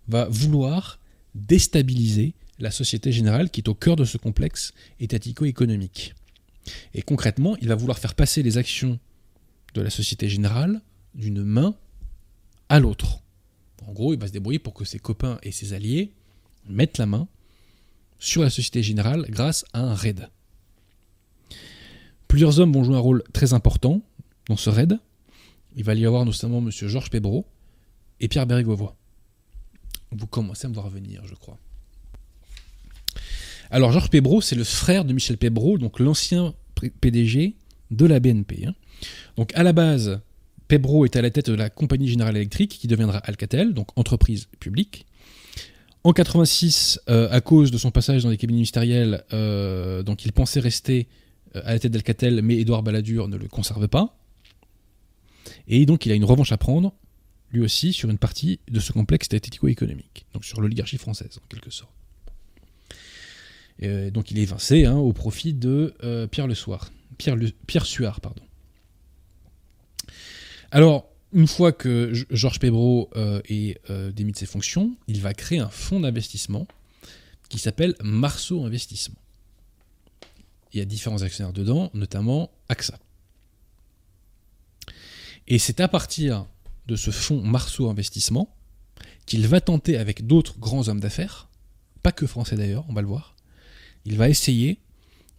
va vouloir déstabiliser la Société Générale qui est au cœur de ce complexe étatico-économique. Et concrètement, il va vouloir faire passer les actions de la Société Générale d'une main à l'autre. En gros, il va se débrouiller pour que ses copains et ses alliés mettent la main sur la Société Générale grâce à un raid. Plusieurs hommes vont jouer un rôle très important dans ce raid. Il va y avoir notamment M. Georges Pébreau et Pierre Bérégovoy. Vous commencez à me voir venir, je crois. Alors, Georges Pébreau, c'est le frère de Michel Pébreau, donc l'ancien PDG de la BNP. hein. Donc, à la base, Pébreau est à la tête de la Compagnie Générale Électrique, qui deviendra Alcatel, donc entreprise publique. En 86, euh, à cause de son passage dans les cabinets ministériels, euh, donc il pensait rester à la tête d'Alcatel, mais Édouard Balladur ne le conserve pas. Et donc il a une revanche à prendre, lui aussi, sur une partie de ce complexe esthético-économique, donc sur l'oligarchie française, en quelque sorte. Euh, donc il est évincé hein, au profit de euh, Pierre Le Suard. Alors, une fois que Georges euh, est euh, démis de ses fonctions, il va créer un fonds d'investissement qui s'appelle Marceau Investissement. Il y a différents actionnaires dedans, notamment AXA. Et c'est à partir de ce fonds Marceau Investissement qu'il va tenter avec d'autres grands hommes d'affaires, pas que français d'ailleurs, on va le voir, il va essayer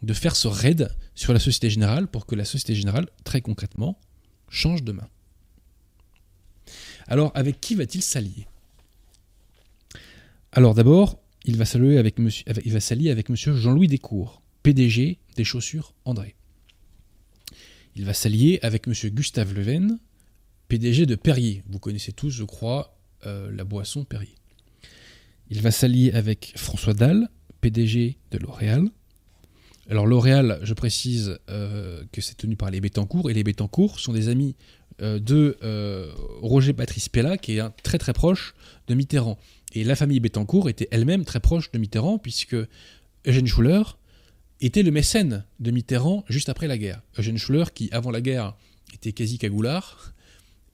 de faire ce raid sur la Société Générale pour que la Société Générale, très concrètement, change de main. Alors, avec qui va-t-il s'allier? Alors, d'abord, il va s'allier avec, monsieur, avec- Jean-Louis Descours, PDG des chaussures André. Il va s'allier avec monsieur Gustave Leven, PDG de Perrier. Vous connaissez tous, je crois, euh, la boisson Perrier. Il va s'allier avec François Dalle, PDG de L'Oréal. Alors L'Oréal, je précise euh, que c'est tenu par les Bettencourt, et les Bettencourt sont des amis euh, de Roger Patrice Pella, qui est un très très proche de Mitterrand. Et la famille Bettencourt était elle-même très proche de Mitterrand, puisque Eugène Schuller était le mécène de Mitterrand juste après la guerre. Eugène Schuller, qui avant la guerre était quasi cagoulard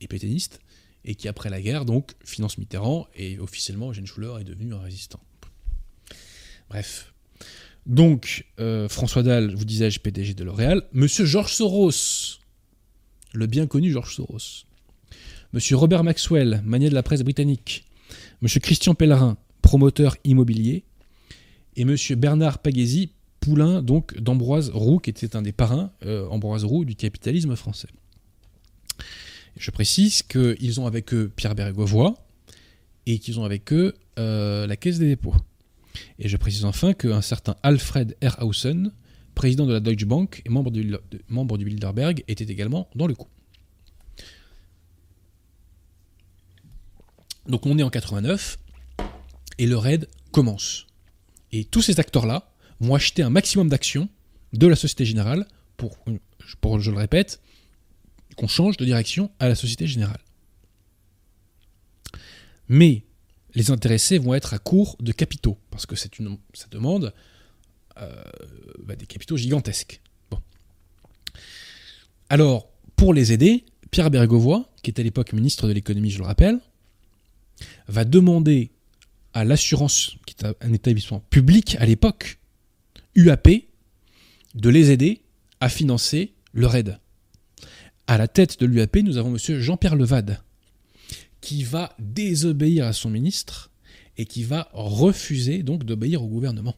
et pétainiste, et qui après la guerre donc finance Mitterrand, et officiellement Eugène Schuller est devenu un résistant. Bref. Donc, euh, François Dalle, vous disais-je, PDG de L'Oréal. Monsieur Georges Soros, le bien connu Georges Soros. Monsieur Robert Maxwell, manier de la presse britannique. Monsieur Christian Pellerin, promoteur immobilier. Et monsieur Bernard Pagési, donc d'Ambroise Roux, qui était un des parrains, euh, Ambroise Roux, du capitalisme français. Je précise qu'ils ont avec eux Pierre Bérégovoy et qu'ils ont avec eux euh, la Caisse des dépôts. Et je précise enfin qu'un certain Alfred Erhausen, président de la Deutsche Bank et membre du Bilderberg, était également dans le coup. Donc on est en 89 et le raid commence. Et tous ces acteurs-là vont acheter un maximum d'actions de la Société Générale pour, je le répète, qu'on change de direction à la Société Générale. Mais les intéressés vont être à court de capitaux, parce que une, ça demande euh, bah, des capitaux gigantesques. Alors, pour les aider, Pierre Bergovoy, qui était à l'époque ministre de l'économie, je le rappelle, va demander à l'assurance, qui est un établissement public à l'époque, UAP, de les aider à financer le RAID. À la tête de l'UAP, nous avons M. Jean-Pierre Levade, qui va désobéir à son ministre et qui va refuser donc d'obéir au gouvernement.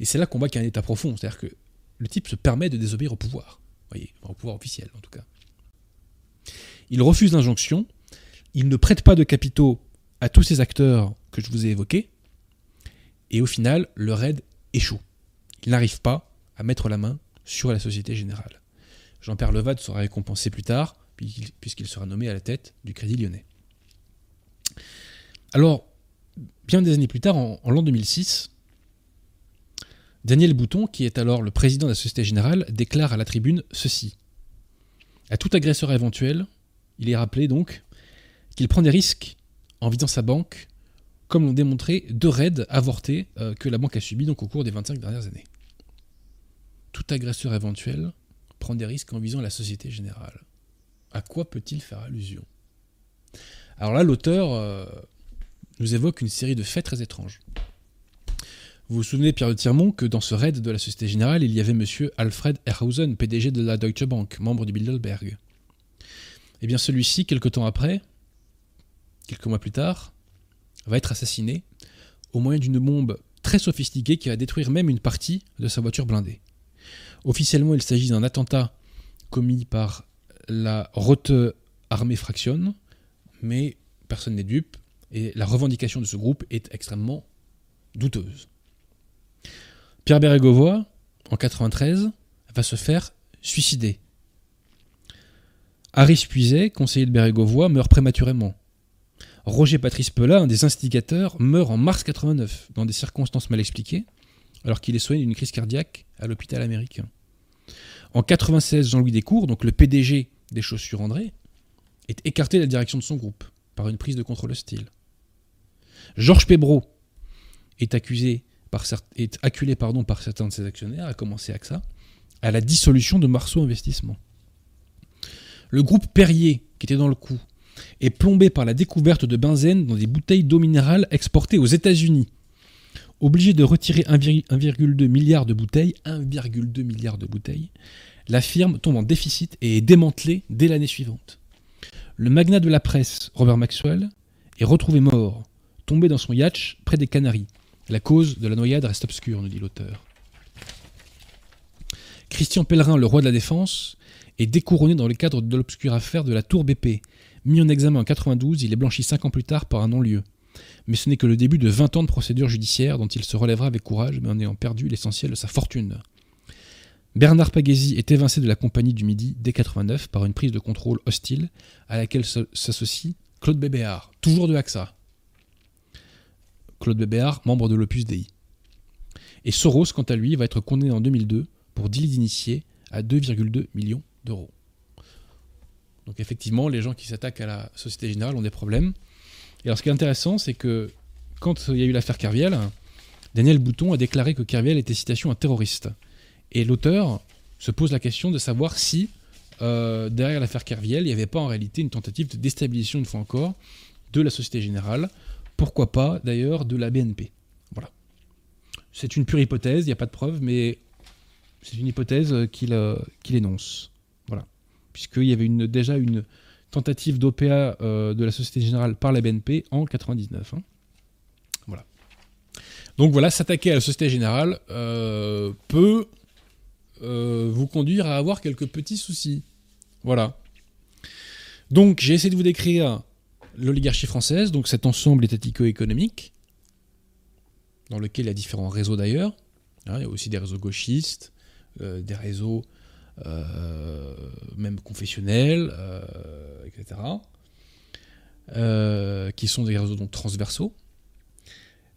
Et c'est là qu'on voit qu'il y a un état profond, c'est-à-dire que le type se permet de désobéir au pouvoir, au pouvoir officiel en tout cas. Il refuse l'injonction, il ne prête pas de capitaux à tous ces acteurs que je vous ai évoqués, et au final, le raid échoue. Il n'arrive pas à mettre la main sur la Société Générale. Jean-Pierre Levade sera récompensé plus tard, puisqu'il sera nommé à la tête du Crédit Lyonnais. Alors, bien des années plus tard, en, l'an 2006, Daniel Bouton, qui est alors le président de la Société Générale, déclare à la tribune ceci. À tout agresseur éventuel, il est rappelé donc qu'il prend des risques en visant sa banque, comme l'ont démontré deux raids avortés euh, que la banque a subis donc, au cours des 25 dernières années. Tout agresseur éventuel prend des risques en visant la Société Générale. À quoi peut-il faire allusion? Alors là, l'auteur euh, nous évoque une série de faits très étranges. Vous vous souvenez, Pierre de Tirmont, que dans ce raid de la Société Générale, il y avait M. Alfred Erhausen, PDG de la Deutsche Bank, membre du Bilderberg. Eh bien, celui-ci, quelque temps après, quelques mois plus tard, va être assassiné au moyen d'une bombe très sophistiquée qui va détruire même une partie de sa voiture blindée. Officiellement, il s'agit d'un attentat commis par la Rote Armée Fraction, mais personne n'est dupe, et la revendication de ce groupe est extrêmement douteuse. Pierre Bérégovoy, en 93, va se faire suicider. Harris Puiset, conseiller de Bérégovoy, meurt prématurément. Roger Patrice Pella, un des instigateurs, meurt en mars 89, dans des circonstances mal expliquées, alors qu'il est soigné d'une crise cardiaque à l'hôpital américain. En 96, Jean-Louis Descours, donc le PDG des chaussures André, est écarté de la direction de son groupe par une prise de contrôle hostile. Georges Pébro est accusé par acculé par certains de ses actionnaires, à commencer AXA, à la dissolution de Marceau Investissement. Le groupe Perrier, qui était dans le coup, est plombé par la découverte de benzène dans des bouteilles d'eau minérale exportées aux États-Unis. Obligé de retirer 1,2 milliard de bouteilles, 1,2 milliard de bouteilles, la firme tombe en déficit et est démantelée dès l'année suivante. Le magnat de la presse, Robert Maxwell, est retrouvé mort, tombé dans son yacht près des Canaries. La cause de la noyade reste obscure, nous dit l'auteur. Christian Pellerin, le roi de la défense, est découronné dans le cadre de l'obscure affaire de la Tour BP. Mis en examen en 92, il est blanchi cinq ans plus tard par un non-lieu mais ce n'est que le début de 20 ans de procédure judiciaire dont il se relèvera avec courage, mais en ayant perdu l'essentiel de sa fortune. Bernard Pagési est évincé de la Compagnie du Midi dès 89 par une prise de contrôle hostile à laquelle s'associe Claude Bébéard, toujours de AXA. Claude Bébéard, membre de l'Opus Dei. Et Soros, quant à lui, va être condamné en 2002 pour délit d'initié à 2,2 millions d'euros. Donc effectivement, les gens qui s'attaquent à la Société Générale ont des problèmes. Et alors ce qui est intéressant, c'est que quand il y a eu l'affaire Kerviel, Daniel Bouton a déclaré que Kerviel était citation un terroriste. Et l'auteur se pose la question de savoir si euh, derrière l'affaire Kerviel, il n'y avait pas en réalité une tentative de déstabilisation, une fois encore, de la Société Générale. Pourquoi pas, d'ailleurs, de la BNP. Voilà. C'est une pure hypothèse, il n'y a pas de preuve, mais c'est une hypothèse qu'il euh, qu'il énonce. Puisqu'il y avait déjà une tentative d'OPA euh, de la Société Générale par la BNP en 99. hein. Voilà. Donc voilà, s'attaquer à la Société Générale euh, peut euh, vous conduire à avoir quelques petits soucis. Voilà. Donc j'ai essayé de vous décrire l'oligarchie française, donc cet ensemble étatico-économique, dans lequel il y a différents réseaux d'ailleurs. Hein, il y a aussi des réseaux gauchistes, des réseaux même confessionnels, euh, etc. euh, qui sont des réseaux donc transversaux.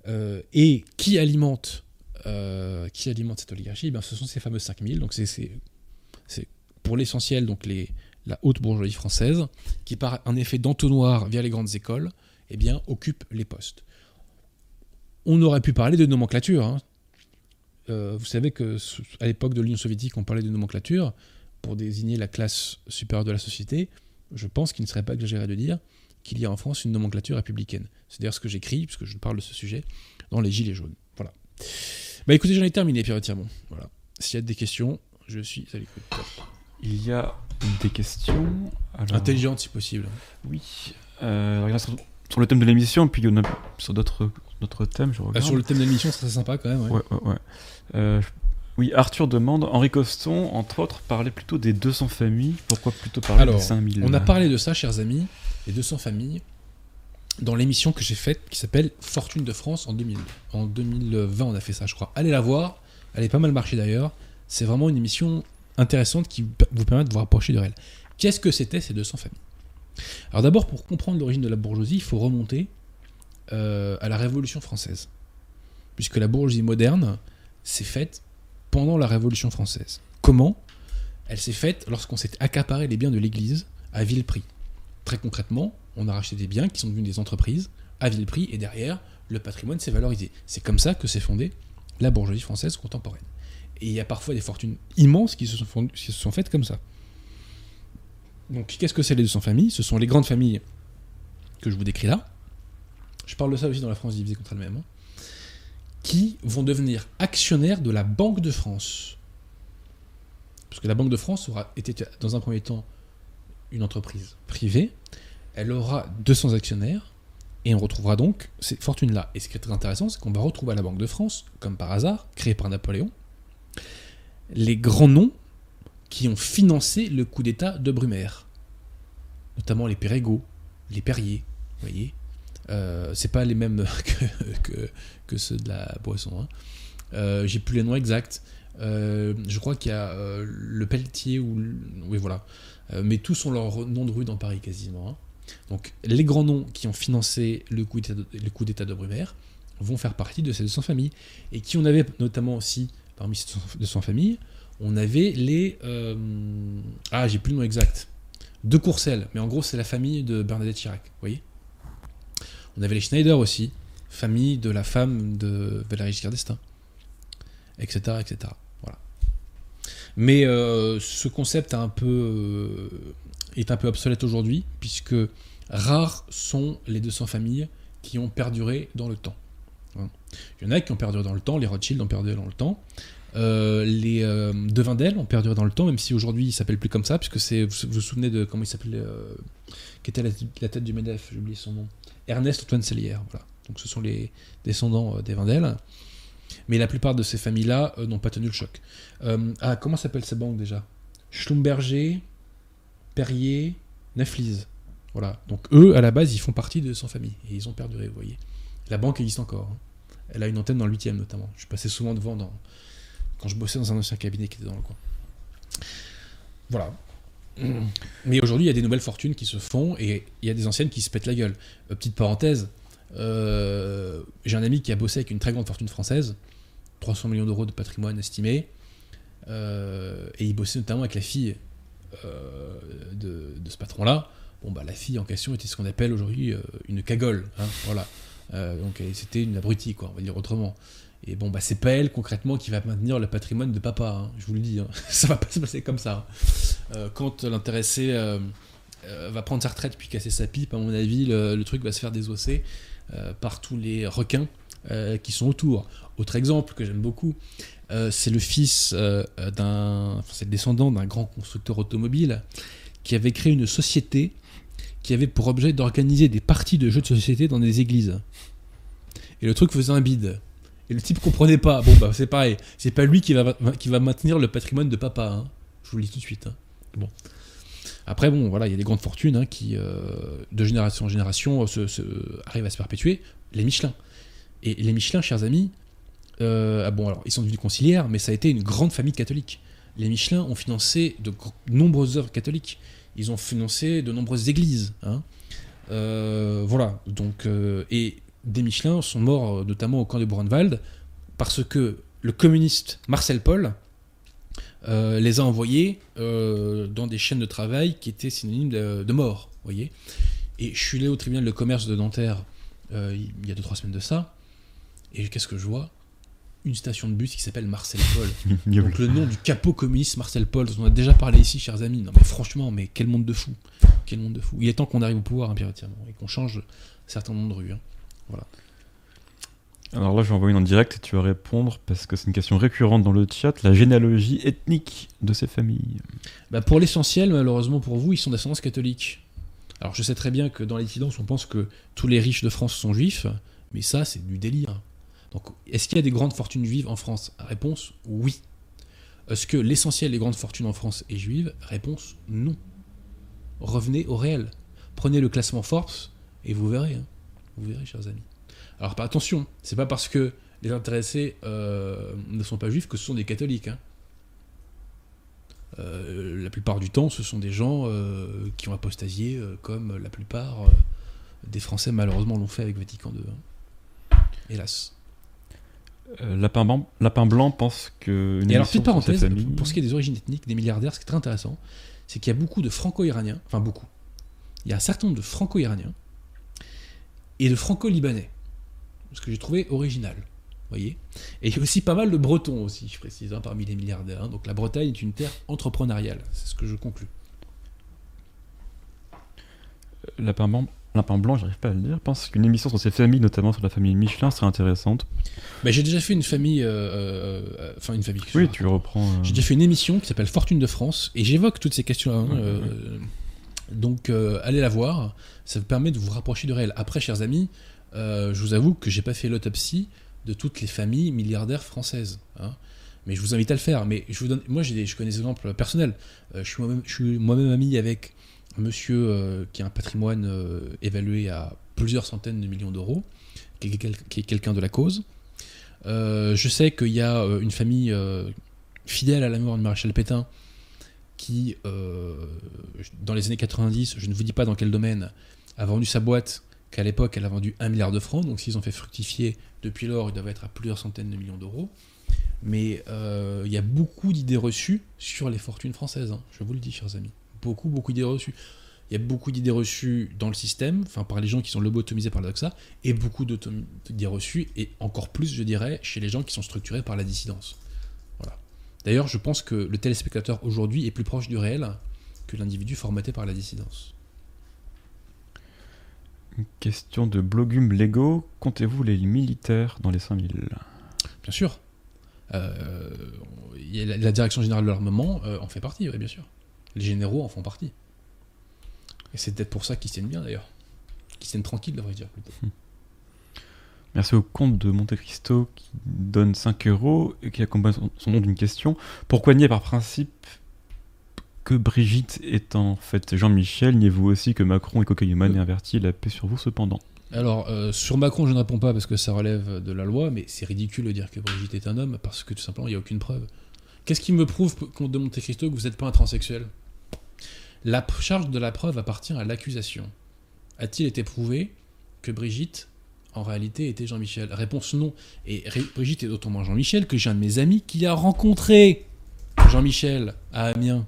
Euh, et qui alimentent euh, qui alimente cette oligarchie, ben, ce sont ces fameux 5000. Donc c'est, pour l'essentiel donc la haute bourgeoisie française qui par un effet d'entonnoir via les grandes écoles, eh bien occupe les postes. On aurait pu parler de nomenclature. hein. Euh, vous savez que à l'époque de l'Union soviétique, on parlait de nomenclature pour désigner la classe supérieure de la société. Je pense qu'il ne serait pas exagéré de dire qu'il y a en France une nomenclature républicaine. C'est d'ailleurs ce que j'écris, puisque je parle de ce sujet, dans les Gilets jaunes. Voilà. Bah écoutez, j'en ai terminé, Pierre Tirmont. Voilà. S'il y a des questions, je suis à l'écoute. Il y a des questions. Alors, Intelligente si possible. Oui. Euh, regarde sur, sur le thème de l'émission, puis il y en a sur d'autres je Ah, sur le thème de l'émission, ce serait sympa quand même. ouais. Ouais, ouais, ouais. Euh, oui, Arthur demande Henri Coston, entre autres, parlait plutôt des 200 familles. Pourquoi plutôt parler Alors, des 5000 On a parlé de ça, chers amis, les 200 familles, dans l'émission que j'ai faite qui s'appelle Fortune de France en 2000. En 2020, on a fait ça, je crois. Allez la voir. Elle est pas mal marché d'ailleurs. C'est vraiment une émission intéressante qui vous permet de vous rapprocher de elle. Qu'est-ce que c'était ces 200 familles? Alors d'abord, pour comprendre l'origine de la bourgeoisie, il faut remonter euh, à la Révolution française. Puisque la bourgeoisie moderne s'est faite pendant la Révolution française. Comment? Elle s'est faite lorsqu'on s'est accaparé les biens de l'Église à vil prix. Très concrètement, on a racheté des biens qui sont devenus des entreprises à vil prix et derrière, le patrimoine s'est valorisé. C'est comme ça que s'est fondée la bourgeoisie française contemporaine. Et il y a parfois des fortunes immenses qui se sont, qui se sont faites comme ça. Donc, qu'est-ce que c'est les 200 familles? Ce sont les grandes familles que je vous décris là. Je parle de ça aussi dans la France divisée contre elle-même. hein, qui vont devenir actionnaires de la Banque de France. Parce que la Banque de France aura été, dans un premier temps, une entreprise privée. Elle aura 200 actionnaires. Et on retrouvera donc ces fortunes-là. Et ce qui est très intéressant, c'est qu'on va retrouver à la Banque de France, comme par hasard, créée par Napoléon, les grands noms qui ont financé le coup d'État de Brumaire. Notamment les Perregaux, les Perrier, vous voyez. Euh, c'est pas les mêmes que, que, que ceux de la boisson. hein. Euh, J'ai plus les noms exacts. Euh, je crois qu'il y a le Pelletier ou. le- Oui, voilà. Mais tous ont leur nom de rue dans Paris quasiment. hein. Donc les grands noms qui ont financé le coup d'État de, de Brumaire vont faire partie de ces 200 familles. Et qui on avait notamment aussi, parmi ces 200 familles, on avait les... ah, j'ai plus le nom exact. De Courcelles, mais en gros c'est la famille de Bernadette Chirac, vous voyez? On avait les Schneider aussi, famille de la femme de Valéry Giscard d'Estaing, etc., etc. Voilà. Mais euh, ce concept un peu, euh, est un peu obsolète aujourd'hui, puisque rares sont les 200 familles qui ont perduré dans le temps. Hein. Il y en a qui ont perduré dans le temps, les Rothschild ont perduré dans le temps. Euh, les euh, Devindel ont perduré dans le temps, même si aujourd'hui ils s'appellent plus comme ça, puisque. Vous vous souvenez de comment il s'appelait Qui était la, la tête du Medef, j'ai oublié son nom. Ernest Antoine Sellière, voilà. Donc ce sont les descendants euh, des Vendel. Mais la plupart de ces familles-là euh, n'ont pas tenu le choc. Euh, ah, comment s'appellent ces banques déjà? Schlumberger, Perrier, Neflis. Voilà. Donc eux, à la base, ils font partie de 100 familles. Et ils ont perduré, vous voyez. La banque existe encore. hein. Elle a une antenne dans le 8 notamment. Je passais souvent devant quand je bossais dans un ancien cabinet qui était dans le coin. Voilà. Mais aujourd'hui, il y a des nouvelles fortunes qui se font et il y a des anciennes qui se pètent la gueule. Euh, petite parenthèse, euh, j'ai un ami qui a bossé avec une très grande fortune française. 300 millions d'euros de patrimoine estimé. Euh, et il bossait notamment avec la fille de, ce patron-là. Bon, bah, la fille en question était ce qu'on appelle aujourd'hui une cagole. hein, voilà. Donc c'était une abrutie, quoi, on va dire autrement. Et bon, bah, c'est pas elle concrètement qui va maintenir le patrimoine de papa, hein, je vous le dis. hein. Ça va pas se passer comme ça. hein. Euh, quand l'intéressé euh, euh, va prendre sa retraite puis casser sa pipe, à mon avis, le, truc va se faire désosser par tous les requins qui sont autour. Autre exemple que j'aime beaucoup, c'est le fils d'un. Enfin, c'est le descendant d'un grand constructeur automobile qui avait créé une société qui avait pour objet d'organiser des parties de jeux de société dans des églises. Et le truc faisait un bide. Et le type comprenait pas. Bon, bah c'est pareil. C'est pas lui qui va, qui va maintenir le patrimoine de papa. hein. Je vous le dis tout de suite. hein. Bon. Après, bon, voilà, il y a des grandes fortunes hein, qui, euh, de génération en génération, se- arrivent à se perpétuer. Les Michelin. Et les Michelin, chers amis, euh, ah bon, alors, ils sont devenus conciliaires, mais ça a été une grande famille catholique. Les Michelin ont financé de nombreuses œuvres catholiques. Ils ont financé de nombreuses églises. Euh, voilà. Donc, euh, et des Michelin sont morts, euh, notamment au camp de Buchenwald, parce que le communiste Marcel Paul euh, les a envoyés euh, dans des chaînes de travail qui étaient synonymes de, de mort. voyez et je suis allé au tribunal de commerce de Nanterre euh, il y a 2-3 semaines de ça. Et qu'est-ce que je vois? Une station de bus qui s'appelle Marcel Paul. Donc le nom du capot communiste Marcel Paul, dont on a déjà parlé ici, chers amis. Non mais franchement, mais quel monde de fou. Quel monde de fou. Il est temps qu'on arrive au pouvoir impérativement et qu'on change certains noms de rues. hein. Alors là, je vais envoyer en direct et tu vas répondre parce que c'est une question récurrente dans le chat la généalogie ethnique de ces familles. Bah, pour l'essentiel, malheureusement pour vous, ils sont d'ascendance catholique. Alors je sais très bien que dans les on pense que tous les riches de France sont juifs, mais ça, c'est du délire. Donc, est-ce qu'il y a des grandes fortunes juives en France? Réponse oui. Est-ce que l'essentiel des grandes fortunes en France est juive? Réponse non. Revenez au réel. Prenez le classement Forbes et vous verrez. hein. Vous verrez, chers amis. Alors, pas attention, c'est pas parce que les intéressés euh, ne sont pas juifs que ce sont des catholiques. hein. Euh, la plupart du temps, ce sont des gens euh, qui ont apostasié, comme la plupart des Français malheureusement l'ont fait avec Vatican II. hein. Hélas. Lapin, Blanc, Lapin Blanc pense que. Une Et alors, petite parenthèse, familles- pour ce qui est des origines ethniques des milliardaires, ce qui est très intéressant, c'est qu'il y a beaucoup de franco-iraniens, enfin beaucoup, il y a un certain nombre de franco-iraniens et de franco-libanais, ce que j'ai trouvé original. voyez Et il y a aussi pas mal de bretons aussi, je précise, hein, parmi les milliardaires. hein. Donc la Bretagne est une terre entrepreneuriale, c'est ce que je conclus. Lapin Blanc, Lapin Blanc, j'arrive pas à le dire, pense qu'une émission sur ces familles, notamment sur la famille Michelin, serait intéressante. J'ai déjà fait une famille, euh, euh, euh, enfin une famille. Oui, tu reprends. J'ai déjà fait une émission qui s'appelle Fortune de France et j'évoque toutes ces questions-là. hein, Ouais, euh, donc euh, allez la voir, ça vous permet de vous rapprocher du réel. Après, chers amis, euh, je vous avoue que j'ai pas fait l'autopsie de toutes les familles milliardaires françaises. hein. Mais je vous invite à le faire. Mais je vous donne, moi, je connais des exemples personnels. Euh, je suis moi-même, ami avec un monsieur qui a un patrimoine évalué à plusieurs centaines de millions d'euros, qui est, quelqu'un de la cause. Je sais qu'il y a une famille fidèle à la mémoire de Maréchal Pétain qui, euh, dans les années 90, je ne vous dis pas dans quel domaine, a vendu sa boîte, qu'à l'époque elle a vendu 1 milliard de francs, donc s'ils ont fait fructifier depuis lors, ils doivent être à plusieurs centaines de millions d'euros. Mais euh, il y a beaucoup d'idées reçues sur les fortunes françaises, hein, je vous le dis, chers amis. Beaucoup, beaucoup d'idées reçues. Il y a beaucoup d'idées reçues dans le système, enfin par les gens qui sont lobotomisés par le doxa, et beaucoup d'idées reçues, et encore plus, je dirais, chez les gens qui sont structurés par la dissidence. D'ailleurs, je pense que le téléspectateur aujourd'hui est plus proche du réel que l'individu formaté par la dissidence. Une question de Blogum Lego. Comptez-vous les militaires dans les 5000 Bien sûr. Euh, la, la direction générale de l'armement euh, en fait partie, oui, bien sûr. Les généraux en font partie. Et c'est peut-être pour ça qu'ils tiennent bien d'ailleurs. Qu'ils tiennent tranquilles, devrais-je dire plutôt. Merci au comte de Monte Cristo qui donne 5 euros et qui accompagne son, nom d'une question. Pourquoi nier par principe que Brigitte est en fait Jean-Michel? Niez-vous aussi que Macron est cocaïnomane et inverti La paix sur vous cependant? Alors, euh, sur Macron, je ne réponds pas parce que ça relève de la loi, mais c'est ridicule de dire que Brigitte est un homme parce que tout simplement, il n'y a aucune preuve. Qu'est-ce qui me prouve, comte de Monte Cristo, que vous n'êtes pas un transsexuel La charge de la preuve appartient à l'accusation. A-t-il été prouvé que Brigitte, en réalité était Jean-Michel Réponse non. Et Brigitte est d'autant moins Jean-Michel que j'ai un de mes amis qui a rencontré Jean-Michel à Amiens.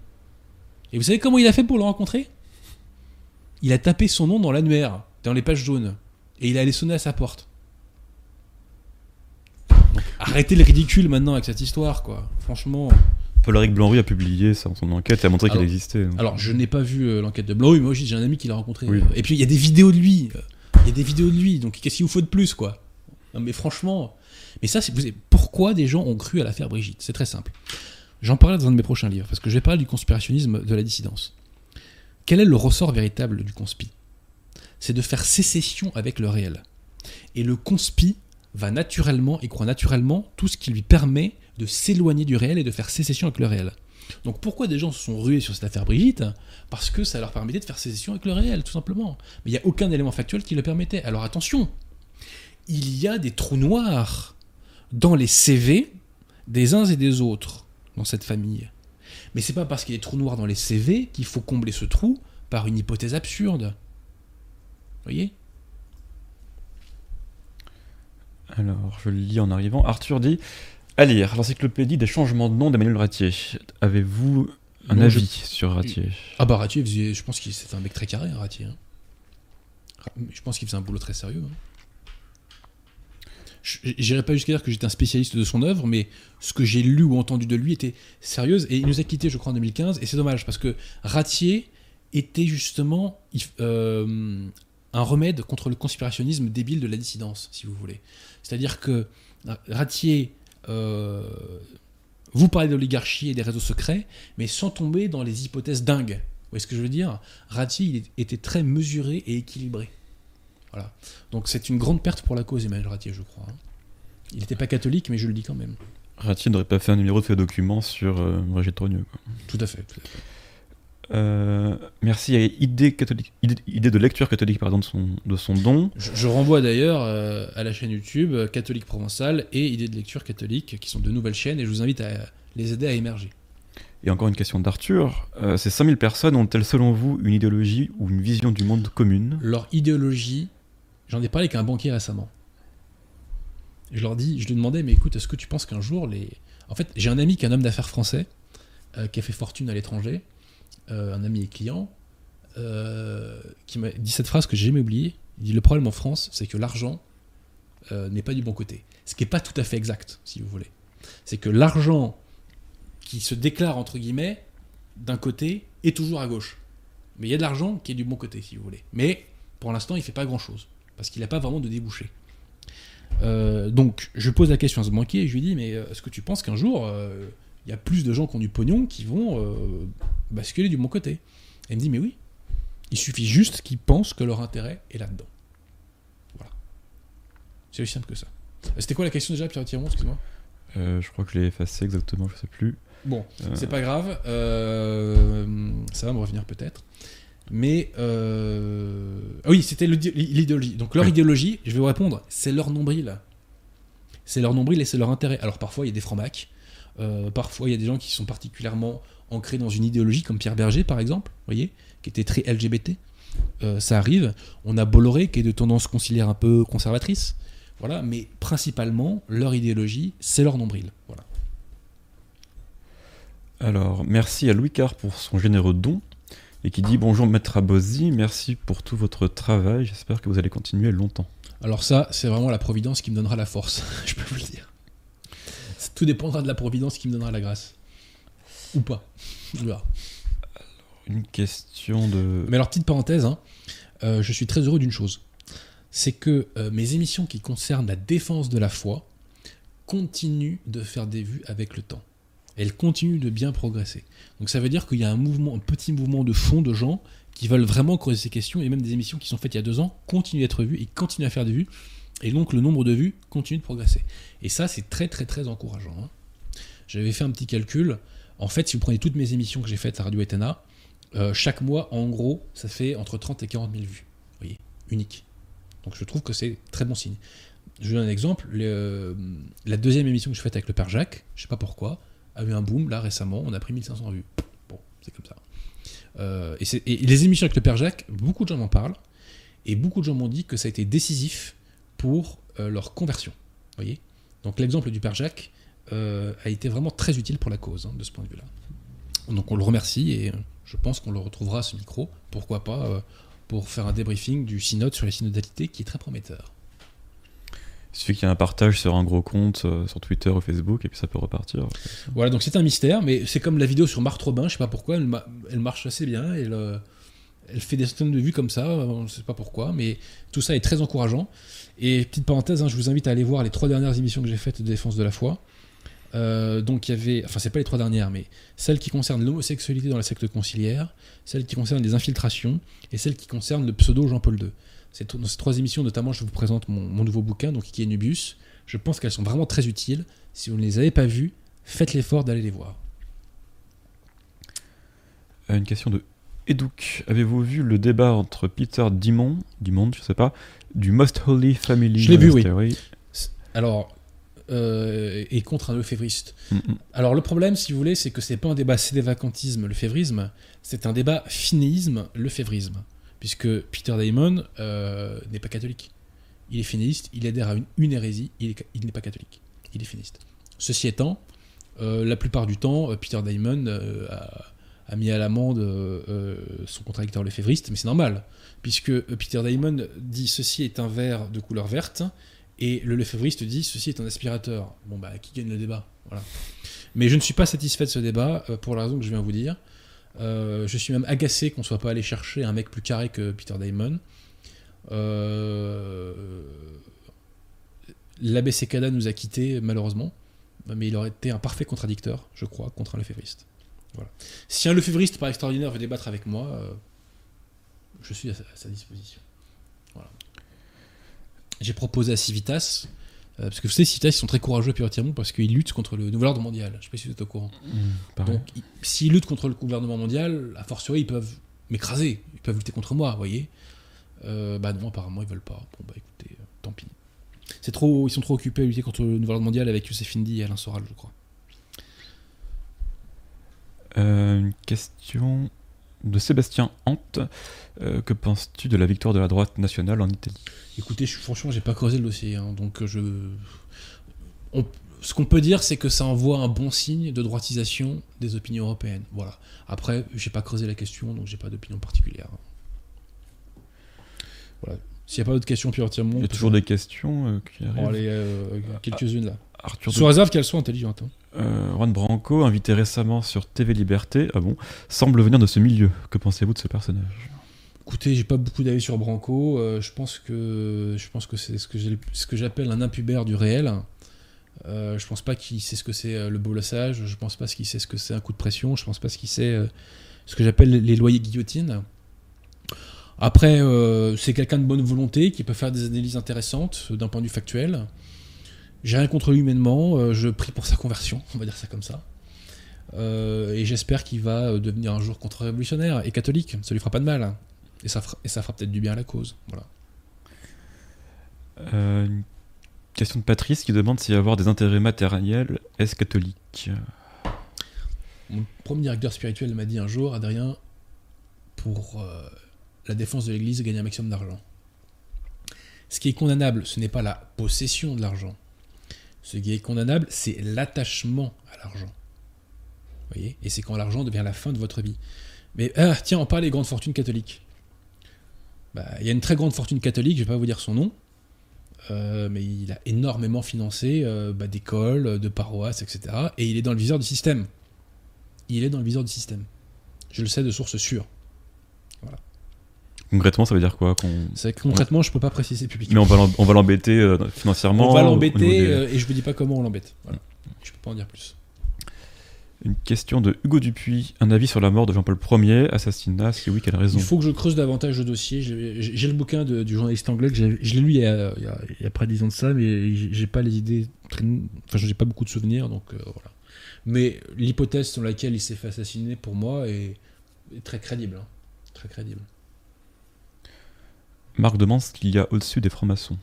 Et vous savez comment il a fait pour le rencontrer? Il a tapé son nom dans l'annuaire, dans les pages jaunes. Et il est allé sonner à sa porte. Donc, arrêtez le ridicule maintenant avec cette histoire, quoi. Franchement. Paul-Éric Blanry a publié ça dans son enquête et a montré qu'il existait. donc. Alors, je n'ai pas vu euh, l'enquête de Blanc. Oui, moi aussi, j'ai un ami qui l'a rencontré. Oui. Et puis, il y a des vidéos de lui. Euh, y a des vidéos de lui. Donc, qu'est-ce qu'il vous faut de plus, quoi? Mais franchement. Mais ça, c'est pourquoi des gens ont cru à l'affaire Brigitte? C'est très simple. J'en parlerai dans un de mes prochains livres, parce que je vais parler du conspirationnisme de la dissidence. Quel est le ressort véritable du conspi? C'est de faire sécession avec le réel. Et le conspi va naturellement et croit naturellement tout ce qui lui permet de s'éloigner du réel et de faire sécession avec le réel. Donc pourquoi des gens se sont rués sur cette affaire Brigitte Parce que ça leur permettait de faire sécession avec le réel, tout simplement. Mais il n'y a aucun élément factuel qui le permettait. Alors attention, il y a des trous noirs dans les CV des uns et des autres dans cette famille. Mais c'est pas parce qu'il y a des trous noirs dans les CV qu'il faut combler ce trou par une hypothèse absurde. Voyez Alors, je le lis en arrivant. Arthur dit À lire, l'encyclopédie des changements de nom d'Emmanuel Ratier. Avez-vous un Non, avis sur Ratier? Ah bah Ratier, faisait- je pense que c'était un mec très carré, hein, Ratier. hein. Je pense qu'il faisait un boulot très sérieux. hein. Je J'irai pas jusqu'à dire que j'étais un spécialiste de son œuvre, mais ce que j'ai lu ou entendu de lui était sérieuse. Et il nous a quittés, je crois, en 2015. Et c'est dommage, parce que Ratier était justement euh, un remède contre le conspirationnisme débile de la dissidence, si vous voulez. C'est-à-dire que Ratier euh, vous parlez d'oligarchie et des réseaux secrets, mais sans tomber dans les hypothèses dingues. Vous voyez ce que je veux dire? Ratier, il était très mesuré et équilibré. Voilà. Donc c'est une grande perte pour la cause, Emmanuel Ratier, je crois. hein. Il n'était pas catholique, mais je le dis quand même. Ratier n'aurait pas fait un numéro de fait documents sur euh, Brigitte Trogneux. quoi. Tout à fait. tout à fait. Euh, merci à idée, catholique, idée, idée de lecture catholique pardon, de, son, de son don. Je, je renvoie d'ailleurs euh, à la chaîne YouTube euh, Catholique Provençal et Idées de lecture catholique, qui sont de nouvelles chaînes, et je vous invite à les aider à émerger. Et encore une question d'Arthur. Ces 5000 personnes ont-elles selon vous une idéologie ou une vision du monde commune? Leur idéologie, j'en ai parlé avec un banquier récemment. Je leur dis, je lui demandais, mais écoute, est-ce que tu penses qu'un jour les. En fait, j'ai un ami qui est un homme d'affaires français, qui a fait fortune à l'étranger, euh, un ami et client, euh, qui m'a dit cette phrase que j'ai jamais oubliée. Il dit Le problème en France, c'est que l'argent euh, n'est pas du bon côté. Ce qui n'est pas tout à fait exact, si vous voulez. C'est que l'argent qui se déclare, entre guillemets, d'un côté, est toujours à gauche. Mais il y a de l'argent qui est du bon côté, si vous voulez. Mais pour l'instant, il fait pas grand-chose. Parce qu'il n'a pas vraiment de débouché. Donc, je pose la question à ce banquier et je lui dis, mais est-ce que tu penses qu'un jour, il y a plus de gens qui ont du pognon qui vont euh, basculer du bon côté Et il me dit, mais oui. Il suffit juste qu'ils pensent que leur intérêt est là-dedans. Voilà. C'est aussi simple que ça. Euh, C'était quoi la question déjà, Pierre Tiron Excuse-moi? Euh, Je crois que je l'ai effacé exactement, je sais plus. Bon, Euh, c'est pas grave. ça va me revenir peut-être. Mais ah oui, c'était l'idéologie. Donc leur idéologie, je vais vous répondre, c'est leur nombril. C'est leur nombril et c'est leur intérêt. Alors parfois il y a des francs-macs, euh, parfois il y a des gens qui sont particulièrement ancrés dans une idéologie, comme Pierre Berger par exemple, voyez, qui était très LGBT. Euh, ça arrive. On a Bolloré qui est de tendance conciliaire un peu conservatrice. Voilà, mais principalement leur idéologie, c'est leur nombril. Voilà. Alors, merci à Louis Carr pour son généreux don. Et qui dit Bonjour Maître Abosi, merci pour tout votre travail. J'espère que vous allez continuer longtemps. Alors ça, c'est vraiment la providence qui me donnera la force, je peux vous le dire. Tout dépendra de la providence qui me donnera la grâce. Ou pas. Verra. Une question de. Mais alors, petite parenthèse, hein, euh, je suis très heureux d'une chose. C'est que euh, mes émissions qui concernent la défense de la foi continuent de faire des vues avec le temps. Elles continuent de bien progresser. Donc ça veut dire qu'il y a un mouvement, un petit mouvement de fond de gens qui veulent vraiment creuser ces questions et même des émissions qui sont faites il y a deux ans continuent d'être vues et continuent à faire des vues. Et donc le nombre de vues continue de progresser. Et ça, c'est très très très encourageant. hein. J'avais fait un petit calcul. En fait, si vous prenez toutes mes émissions que j'ai faites à Radio Etana, euh, chaque mois, en gros, ça fait entre 30 et 40 000 vues. Vous voyez, unique. Donc je trouve que c'est très bon signe. Je vous donne un exemple. Le- la deuxième émission que je fais avec le Père Jacques, je sais pas pourquoi, a eu un boom là récemment. On a pris 1500 vues. Bon, c'est comme ça. Euh, et, et les émissions avec le Père Jacques, beaucoup de gens m'en parlent. Et beaucoup de gens m'ont dit que ça a été décisif pour euh, leur conversion. voyez Donc l'exemple du Père Jacques euh, a été vraiment très utile pour la cause, hein, de ce point de vue-là. Donc on le remercie et je pense qu'on le retrouvera à ce micro, pourquoi pas, euh, pour faire un débriefing du synode sur les synodalités qui est très prometteur. Il suffit qu'il y ait un partage sur un gros compte, euh, sur Twitter ou Facebook, et puis ça peut repartir. Voilà, donc c'est un mystère, mais c'est comme la vidéo sur Marthe Robin, je sais pas pourquoi, elle, ma- elle marche assez bien, elle, euh, elle fait des centaines de vues comme ça, on ne sait pas pourquoi, mais tout ça est très encourageant. Et petite parenthèse, hein, je vous invite à aller voir les trois dernières émissions que j'ai faites de défense de la foi. Euh, donc il y avait, enfin c'est pas les trois dernières, mais celles qui concernent l'homosexualité dans la secte conciliaire, celles qui concernent les infiltrations et celles qui concernent le pseudo Jean-Paul II. Dans ces trois émissions notamment, je vous présente mon, nouveau bouquin, donc qui est Nubius. Je pense qu'elles sont vraiment très utiles. Si vous ne les avez pas vues, faites l'effort d'aller les voir. Euh, Une question de Edouk. Avez-vous vu le débat entre Peter Dimon, Dimond, je sais pas, du Most Holy Family Je l'ai vu, oui. Alors, euh, et contre un lefévriste. Mm, mm. Alors le problème, si vous voulez, c'est que c'est pas un débat cédévacantisme, lefévrisme, c'est un débat finéisme, lefévrisme. Puisque Peter Damon euh, n'est pas catholique. Il est finéiste, il adhère à une, une hérésie, il est- il n'est pas catholique. Il est finiste. Ceci étant, euh, la plupart du temps, Peter Damon a, a mis à l'amende euh, euh, son contradicteur lefévriste, mais c'est normal, puisque euh, Peter Damon dit ceci est un verre de couleur verte, et le lefévriste dit ceci est un aspirateur. Bon bah qui gagne le débat? Voilà. Mais je ne suis pas satisfait de ce débat pour la raison que je viens vous dire. Je suis même agacé qu'on soit pas allé chercher un mec plus carré que Peter Damon. Euh... L'abbé nous a quittés malheureusement, mais il aurait été un parfait contradicteur, je crois, contre un lefévriste. Voilà. Si un lefévriste par extraordinaire veut débattre avec moi, euh, je suis à sa, à sa disposition. Voilà. J'ai proposé à Civitas, euh, parce que vous savez, Civitas, ils sont très courageux puis entièrement parce qu'ils luttent contre le nouvel ordre mondial. Je sais pas si vous êtes au courant. Mm, pareil. Donc, ils- s'ils luttent contre le gouvernement mondial, a fortiori, ils peuvent m'écraser. Ils peuvent lutter contre moi, vous voyez. Euh, bah non, apparemment, ils veulent pas. Bon, bah écoutez, euh, tant pis. C'est trop, ils sont trop occupés à lutter contre le nouvel ordre mondial avec Youssef Indy et Alain Soral, je crois. Euh, une question de Sébastien Hant. Euh, que penses-tu de la victoire de la droite nationale en Italie? Écoutez, je, franchement, j'ai pas creusé le dossier, hein, donc euh, je. on- ce qu'on peut dire, c'est que ça envoie un bon signe de droitisation des opinions européennes. Voilà. Après, j'ai pas creusé la question, donc j'ai pas d'opinion particulière. Voilà. S'il n'y a pas d'autres questions entièrement, Il y a toujours des questions euh, qui arrivent. Bon, allez, euh, quelques-unes là. Arthur de Sous réserve qu'elles soient intelligentes. hein. Euh, Juan Branco, invité récemment sur TV Liberté, ah bon, semble venir de ce milieu. Que pensez-vous de ce personnage? Écoutez, j'ai pas beaucoup d'avis sur Branco. euh, je pense que je pense que c'est ce que j'ai- ce que j'appelle un impubère du réel. Euh, je pense pas qu'il sait ce que c'est euh, le bolassage. Je pense pas qu'il sait ce que c'est un coup de pression. Je pense pas ce qu'il sait ce que j'appelle les loyers guillotines. Après, c'est quelqu'un de bonne volonté qui peut faire des analyses intéressantes d'un point de vue factuel. J'ai rien contre lui humainement. euh, je prie pour sa conversion, on va dire ça comme ça. Euh, et j'espère qu'il va euh, devenir un jour contre-révolutionnaire et catholique. Ça lui fera pas de mal. Et ça fera, et ça fera peut-être du bien à la cause. Voilà. Euh, Une question de Patrice qui demande si avoir des intérêts matériels est catholique? Mon premier directeur spirituel m'a dit un jour, Adrien, pour euh, la défense de l'Église, gagner un maximum d'argent. Ce qui est condamnable, ce n'est pas la possession de l'argent. Ce qui est condamnable, c'est l'attachement à l'argent. Voyez? Et c'est quand l'argent devient la fin de votre vie. Mais ah, tiens, on parle des grandes fortunes catholiques. Bah, Il y a une très grande fortune catholique, je ne vais pas vous dire son nom, euh, mais il a énormément financé euh, bah, d'écoles, de paroisses, etc. Et il est dans le viseur du système il est dans le viseur du système. Je le sais de source sûre. Concrètement, ça veut dire quoi. C'est concrètement, je peux pas préciser Mais publiquement. on l'em- on va l'embêter euh, financièrement on va l'embêter des- euh, et je vous dis pas comment on l'embête. Voilà. Je peux pas en dire plus. Une question de Hugo Dupuis. Un avis sur la mort de Jean-Paul Ier, assassinat, si oui, quelle raison Il faut que je creuse davantage le dossier. J'ai le bouquin de- du journaliste anglais que je l'ai lu il y, a, il y a- il y a près de 10 ans de ça, mais j'ai j'ai pas les idées. Très, enfin, j'ai pas beaucoup de souvenirs, donc euh, voilà. Mais l'hypothèse sur laquelle il s'est fait assassiner, pour moi, est, est très crédible. hein. Très crédible. Marc demande ce qu'il y a au-dessus des francs-maçons.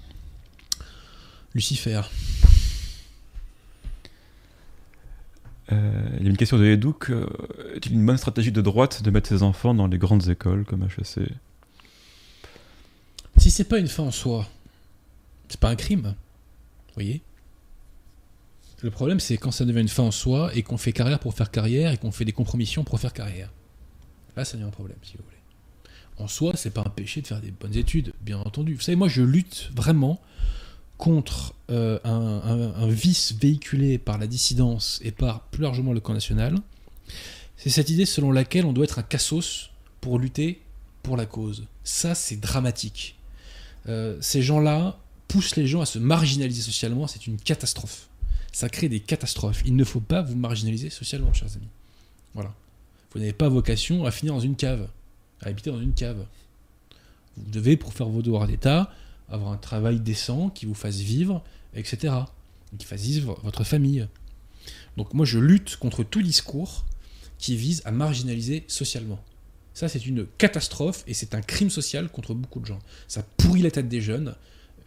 Lucifer. Euh, il y a une question de Edouk. euh, Est-il une bonne stratégie de droite de mettre ses enfants dans les grandes écoles comme HEC Si c'est pas une fin en soi, C'est pas un crime. Vous voyez Le problème, c'est quand ça devient une fin en soi et qu'on fait carrière pour faire carrière et qu'on fait des compromissions pour faire carrière. Là, ça devient un problème, si vous voulez. En soi, c'est pas un péché de faire des bonnes études, bien entendu. Vous savez, moi, je lutte vraiment contre euh, un, vice véhiculé par la dissidence et par plus largement le camp national. C'est cette idée selon laquelle on doit être un cassos pour lutter pour la cause. Ça, c'est dramatique. Euh, ces gens-là poussent les gens à se marginaliser socialement, c'est une catastrophe. Ça crée des catastrophes. Il ne faut pas vous marginaliser socialement, chers amis. Voilà. Vous n'avez pas vocation à finir dans une cave, à habiter dans une cave. Vous devez, pour faire vos devoirs d'État, avoir un travail décent qui vous fasse vivre, etc. Et qui fasse vivre votre famille. Donc moi, je lutte contre tout discours qui vise à marginaliser socialement. Ça, c'est une catastrophe et c'est un crime social contre beaucoup de gens. Ça pourrit la tête des jeunes.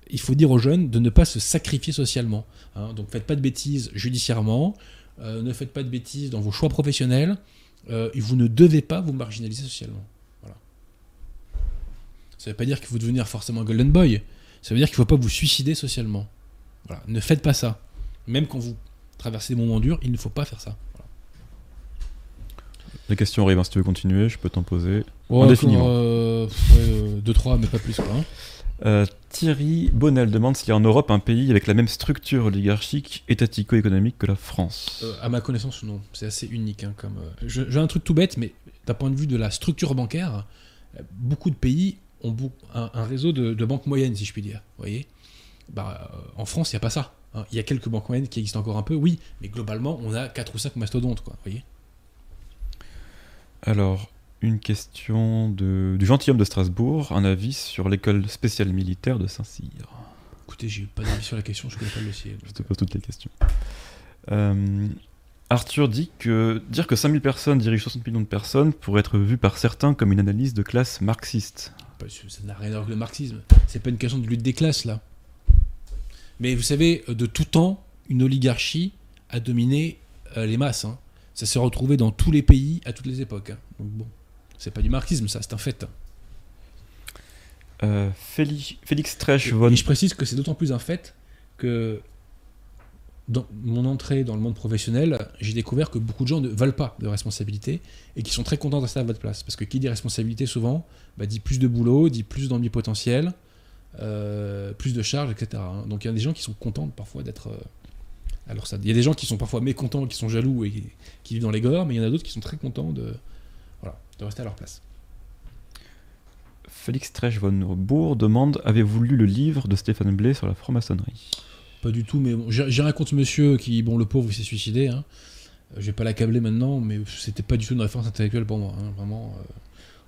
Il faut dire aux jeunes de ne pas se sacrifier socialement. hein. Donc faites pas de bêtises judiciairement, euh, ne faites pas de bêtises dans vos choix professionnels, euh, vous ne devez pas vous marginaliser socialement. Ça ne veut pas dire qu'il faut devenir forcément un golden boy, ça veut dire qu'il ne faut pas vous suicider socialement. Voilà. Ne faites pas ça. Même quand vous traversez des moments durs, il ne faut pas faire ça. Voilà. Les questions arrivent, hein, si tu veux continuer, je peux t'en poser. Ouais, Indéfiniment. encore, euh, pff, ouais, euh, deux, trois, mais pas plus. Quoi, hein. Euh, Thierry Bonnel demande s'il y a en Europe un pays avec la même structure oligarchique étatico-économique que la France. Euh, à ma connaissance, non. C'est assez unique. hein, comme, euh, J'ai un truc tout bête, mais d'un point de vue de la structure bancaire, beaucoup de pays ont un, un réseau de, de banques moyennes, si je puis dire. Vous voyez bah, euh, En France, il n'y a pas ça. hein. Il y a quelques banques moyennes qui existent encore un peu, oui, mais globalement, on a 4 ou 5 mastodontes. Quoi, vous voyez Alors, une question de, du gentilhomme de Strasbourg, un avis sur l'école spéciale militaire de Saint-Cyr. Écoutez, j'ai pas d'avis sur la question, je connais pas le dossier. Je te pose toutes les questions. Euh, Arthur dit que dire que 5000 personnes dirigent 60 millions de personnes pourrait être vu par certains comme une analyse de classe marxiste. Parce que Ça n'a rien à voir avec le marxisme. C'est pas une question de lutte des classes, là. Mais vous savez, de tout temps, une oligarchie a dominé euh, les masses. hein. Ça s'est retrouvé dans tous les pays, à toutes les époques. hein. Donc bon, c'est pas du marxisme, ça, c'est un fait. Euh, Félix, Félix von... et je précise que c'est d'autant plus un fait que dans mon entrée dans le monde professionnel, j'ai découvert que beaucoup de gens ne veulent pas de responsabilité et qui sont très contents de rester à votre place. Parce que qui dit responsabilité souvent bah, dit plus de boulot, dit plus d'ennui potentiel, euh, plus de charges, etc. hein. Donc il y a des gens qui sont contents parfois d'être. euh, alors ça, il y a des gens qui sont parfois mécontents, qui sont jaloux et qui, vivent dans les gores, mais il y en a d'autres qui sont très contents de, voilà, de rester à leur place. Félix Tresch von Bourg demande Avez-vous lu le livre de Stéphane Blais sur la franc-maçonnerie? Pas du tout, mais bon, j'ai rien contre monsieur qui, bon, le pauvre, il s'est suicidé. Hein. Euh, Je vais pas l'accabler maintenant, mais c'était pas du tout une référence intellectuelle pour moi. hein, vraiment. euh.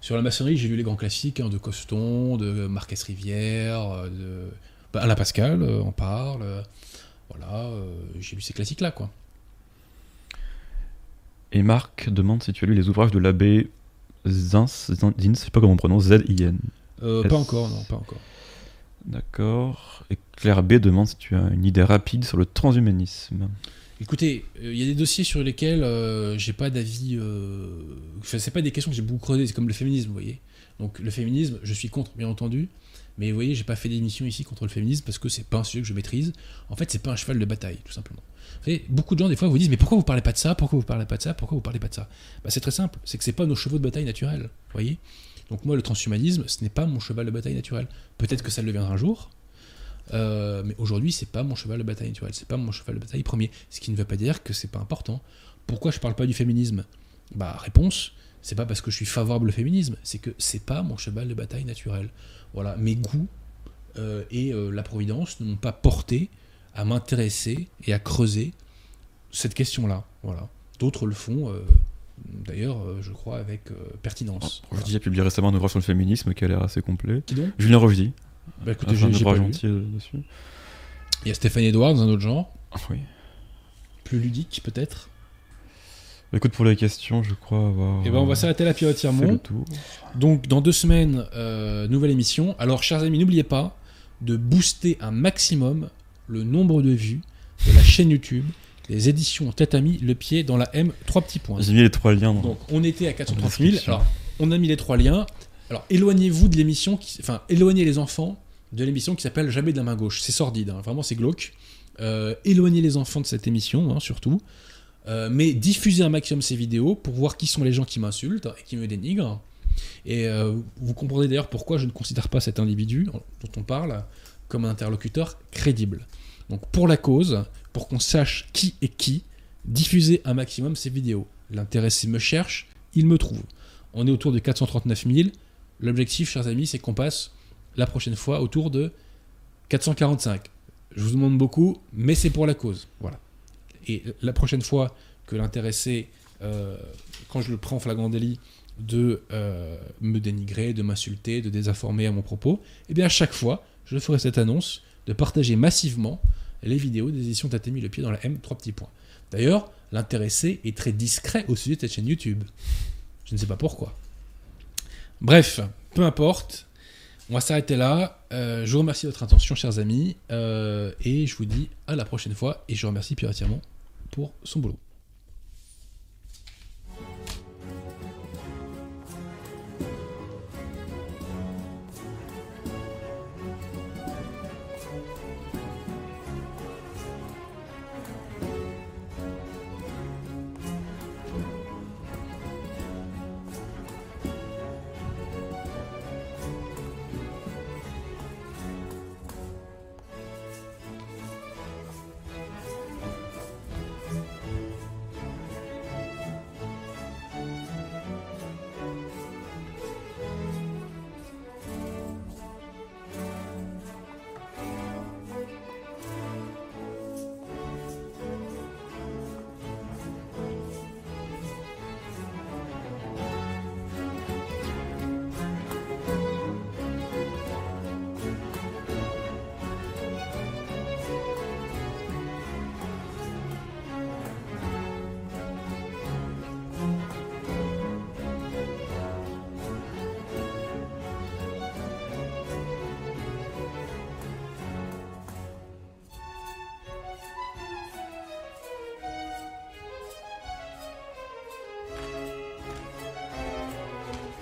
Sur la maçonnerie, j'ai lu les grands classiques hein, de Coston, de Marquès Rivière, euh, de bah, Alain Pascal, euh, en parle. euh, voilà, euh, j'ai lu ces classiques-là, quoi. Et Marc demande si tu as lu les ouvrages de l'abbé Zins, Zin, Zins, je sais pas comment on prononce, Z-I-N. Pas encore, non, pas encore. D'accord. Et Claire B demande si tu as une idée rapide sur le transhumanisme. Écoutez, euh, il y a des dossiers sur lesquels euh, j'ai pas d'avis. Euh... Enfin, c'est pas des questions que j'ai beaucoup creusées, c'est comme le féminisme, vous voyez. Donc le féminisme, je suis contre, bien entendu. Mais vous voyez, j'ai pas fait d'émission ici contre le féminisme parce que c'est pas un sujet que je maîtrise. En fait, c'est pas un cheval de bataille, tout simplement. Vous beaucoup de gens, des fois, vous disent Mais pourquoi vous parlez pas de ça? Pourquoi vous parlez pas de ça? Pourquoi vous parlez pas de ça? Bah, C'est très simple, c'est que c'est pas nos chevaux de bataille naturels, vous voyez. Donc moi, le transhumanisme, ce n'est pas mon cheval de bataille naturel. Peut-être que ça le deviendra un jour, euh, mais aujourd'hui, c'est pas mon cheval de bataille naturel, c'est pas mon cheval de bataille premier. Ce qui ne veut pas dire que c'est pas important. Pourquoi je parle pas du féminisme? Bah, réponse, c'est pas parce que je suis favorable au féminisme, c'est que c'est pas mon cheval de bataille naturel. Voilà, mes goûts euh, et euh, la providence ne m'ont pas porté à m'intéresser et à creuser cette question-là. Voilà. D'autres le font, d'ailleurs, euh, je crois, avec euh, pertinence. Voilà. Rochdy a publié récemment un ouvrage sur le féminisme qui a l'air assez complet. Qui donc? Julien Rochdy Bah a écoutez, fait un j'ai j'ai pas ouvrage lu. entier dessus. Il y a Stéphane Edwards, un autre genre, Ah oui. plus ludique peut-être. Écoute, pour les questions, je crois avoir. Et ben on va s'arrêter là, Pierre Tirmont. tour. Donc dans deux semaines, euh, nouvelle émission. Alors chers amis, n'oubliez pas de booster un maximum le nombre de vues de la chaîne YouTube des éditions Tatami, le pied dans la M, trois petits points. J'ai mis les trois liens. Donc on était à 430 000. Description. Alors on a mis les trois liens. Alors éloignez-vous de l'émission, qui... enfin éloignez les enfants de l'émission qui s'appelle Jamais de la main gauche. C'est sordide, hein, vraiment c'est glauque. Euh, éloignez les enfants de cette émission, hein, surtout. Euh, mais diffusez un maximum ces vidéos pour voir qui sont les gens qui m'insultent et qui me dénigrent. Et euh, vous comprenez d'ailleurs pourquoi je ne considère pas cet individu dont on parle comme un interlocuteur crédible. Donc pour la cause, pour qu'on sache qui est qui, diffusez un maximum ces vidéos. L'intéressé me cherche, il me trouve. On est autour de 439 000. L'objectif, chers amis, c'est qu'on passe la prochaine fois autour de 445. Je vous demande beaucoup, mais c'est pour la cause. Voilà. Et la prochaine fois que l'intéressé, euh, quand je le prends en flagrant délit, de euh, me dénigrer, de m'insulter, de désinformer à mon propos, eh bien à chaque fois, je ferai cette annonce de partager massivement les vidéos des éditions T'as mis le pied dans la M, trois petits points. D'ailleurs, l'intéressé est très discret au sujet de cette chaîne YouTube. Je ne sais pas pourquoi. Bref, peu importe. On va s'arrêter là. Euh, je vous remercie de votre attention, chers amis. Euh, et je vous dis à la prochaine fois. Et je remercie Pierre pour son boulot.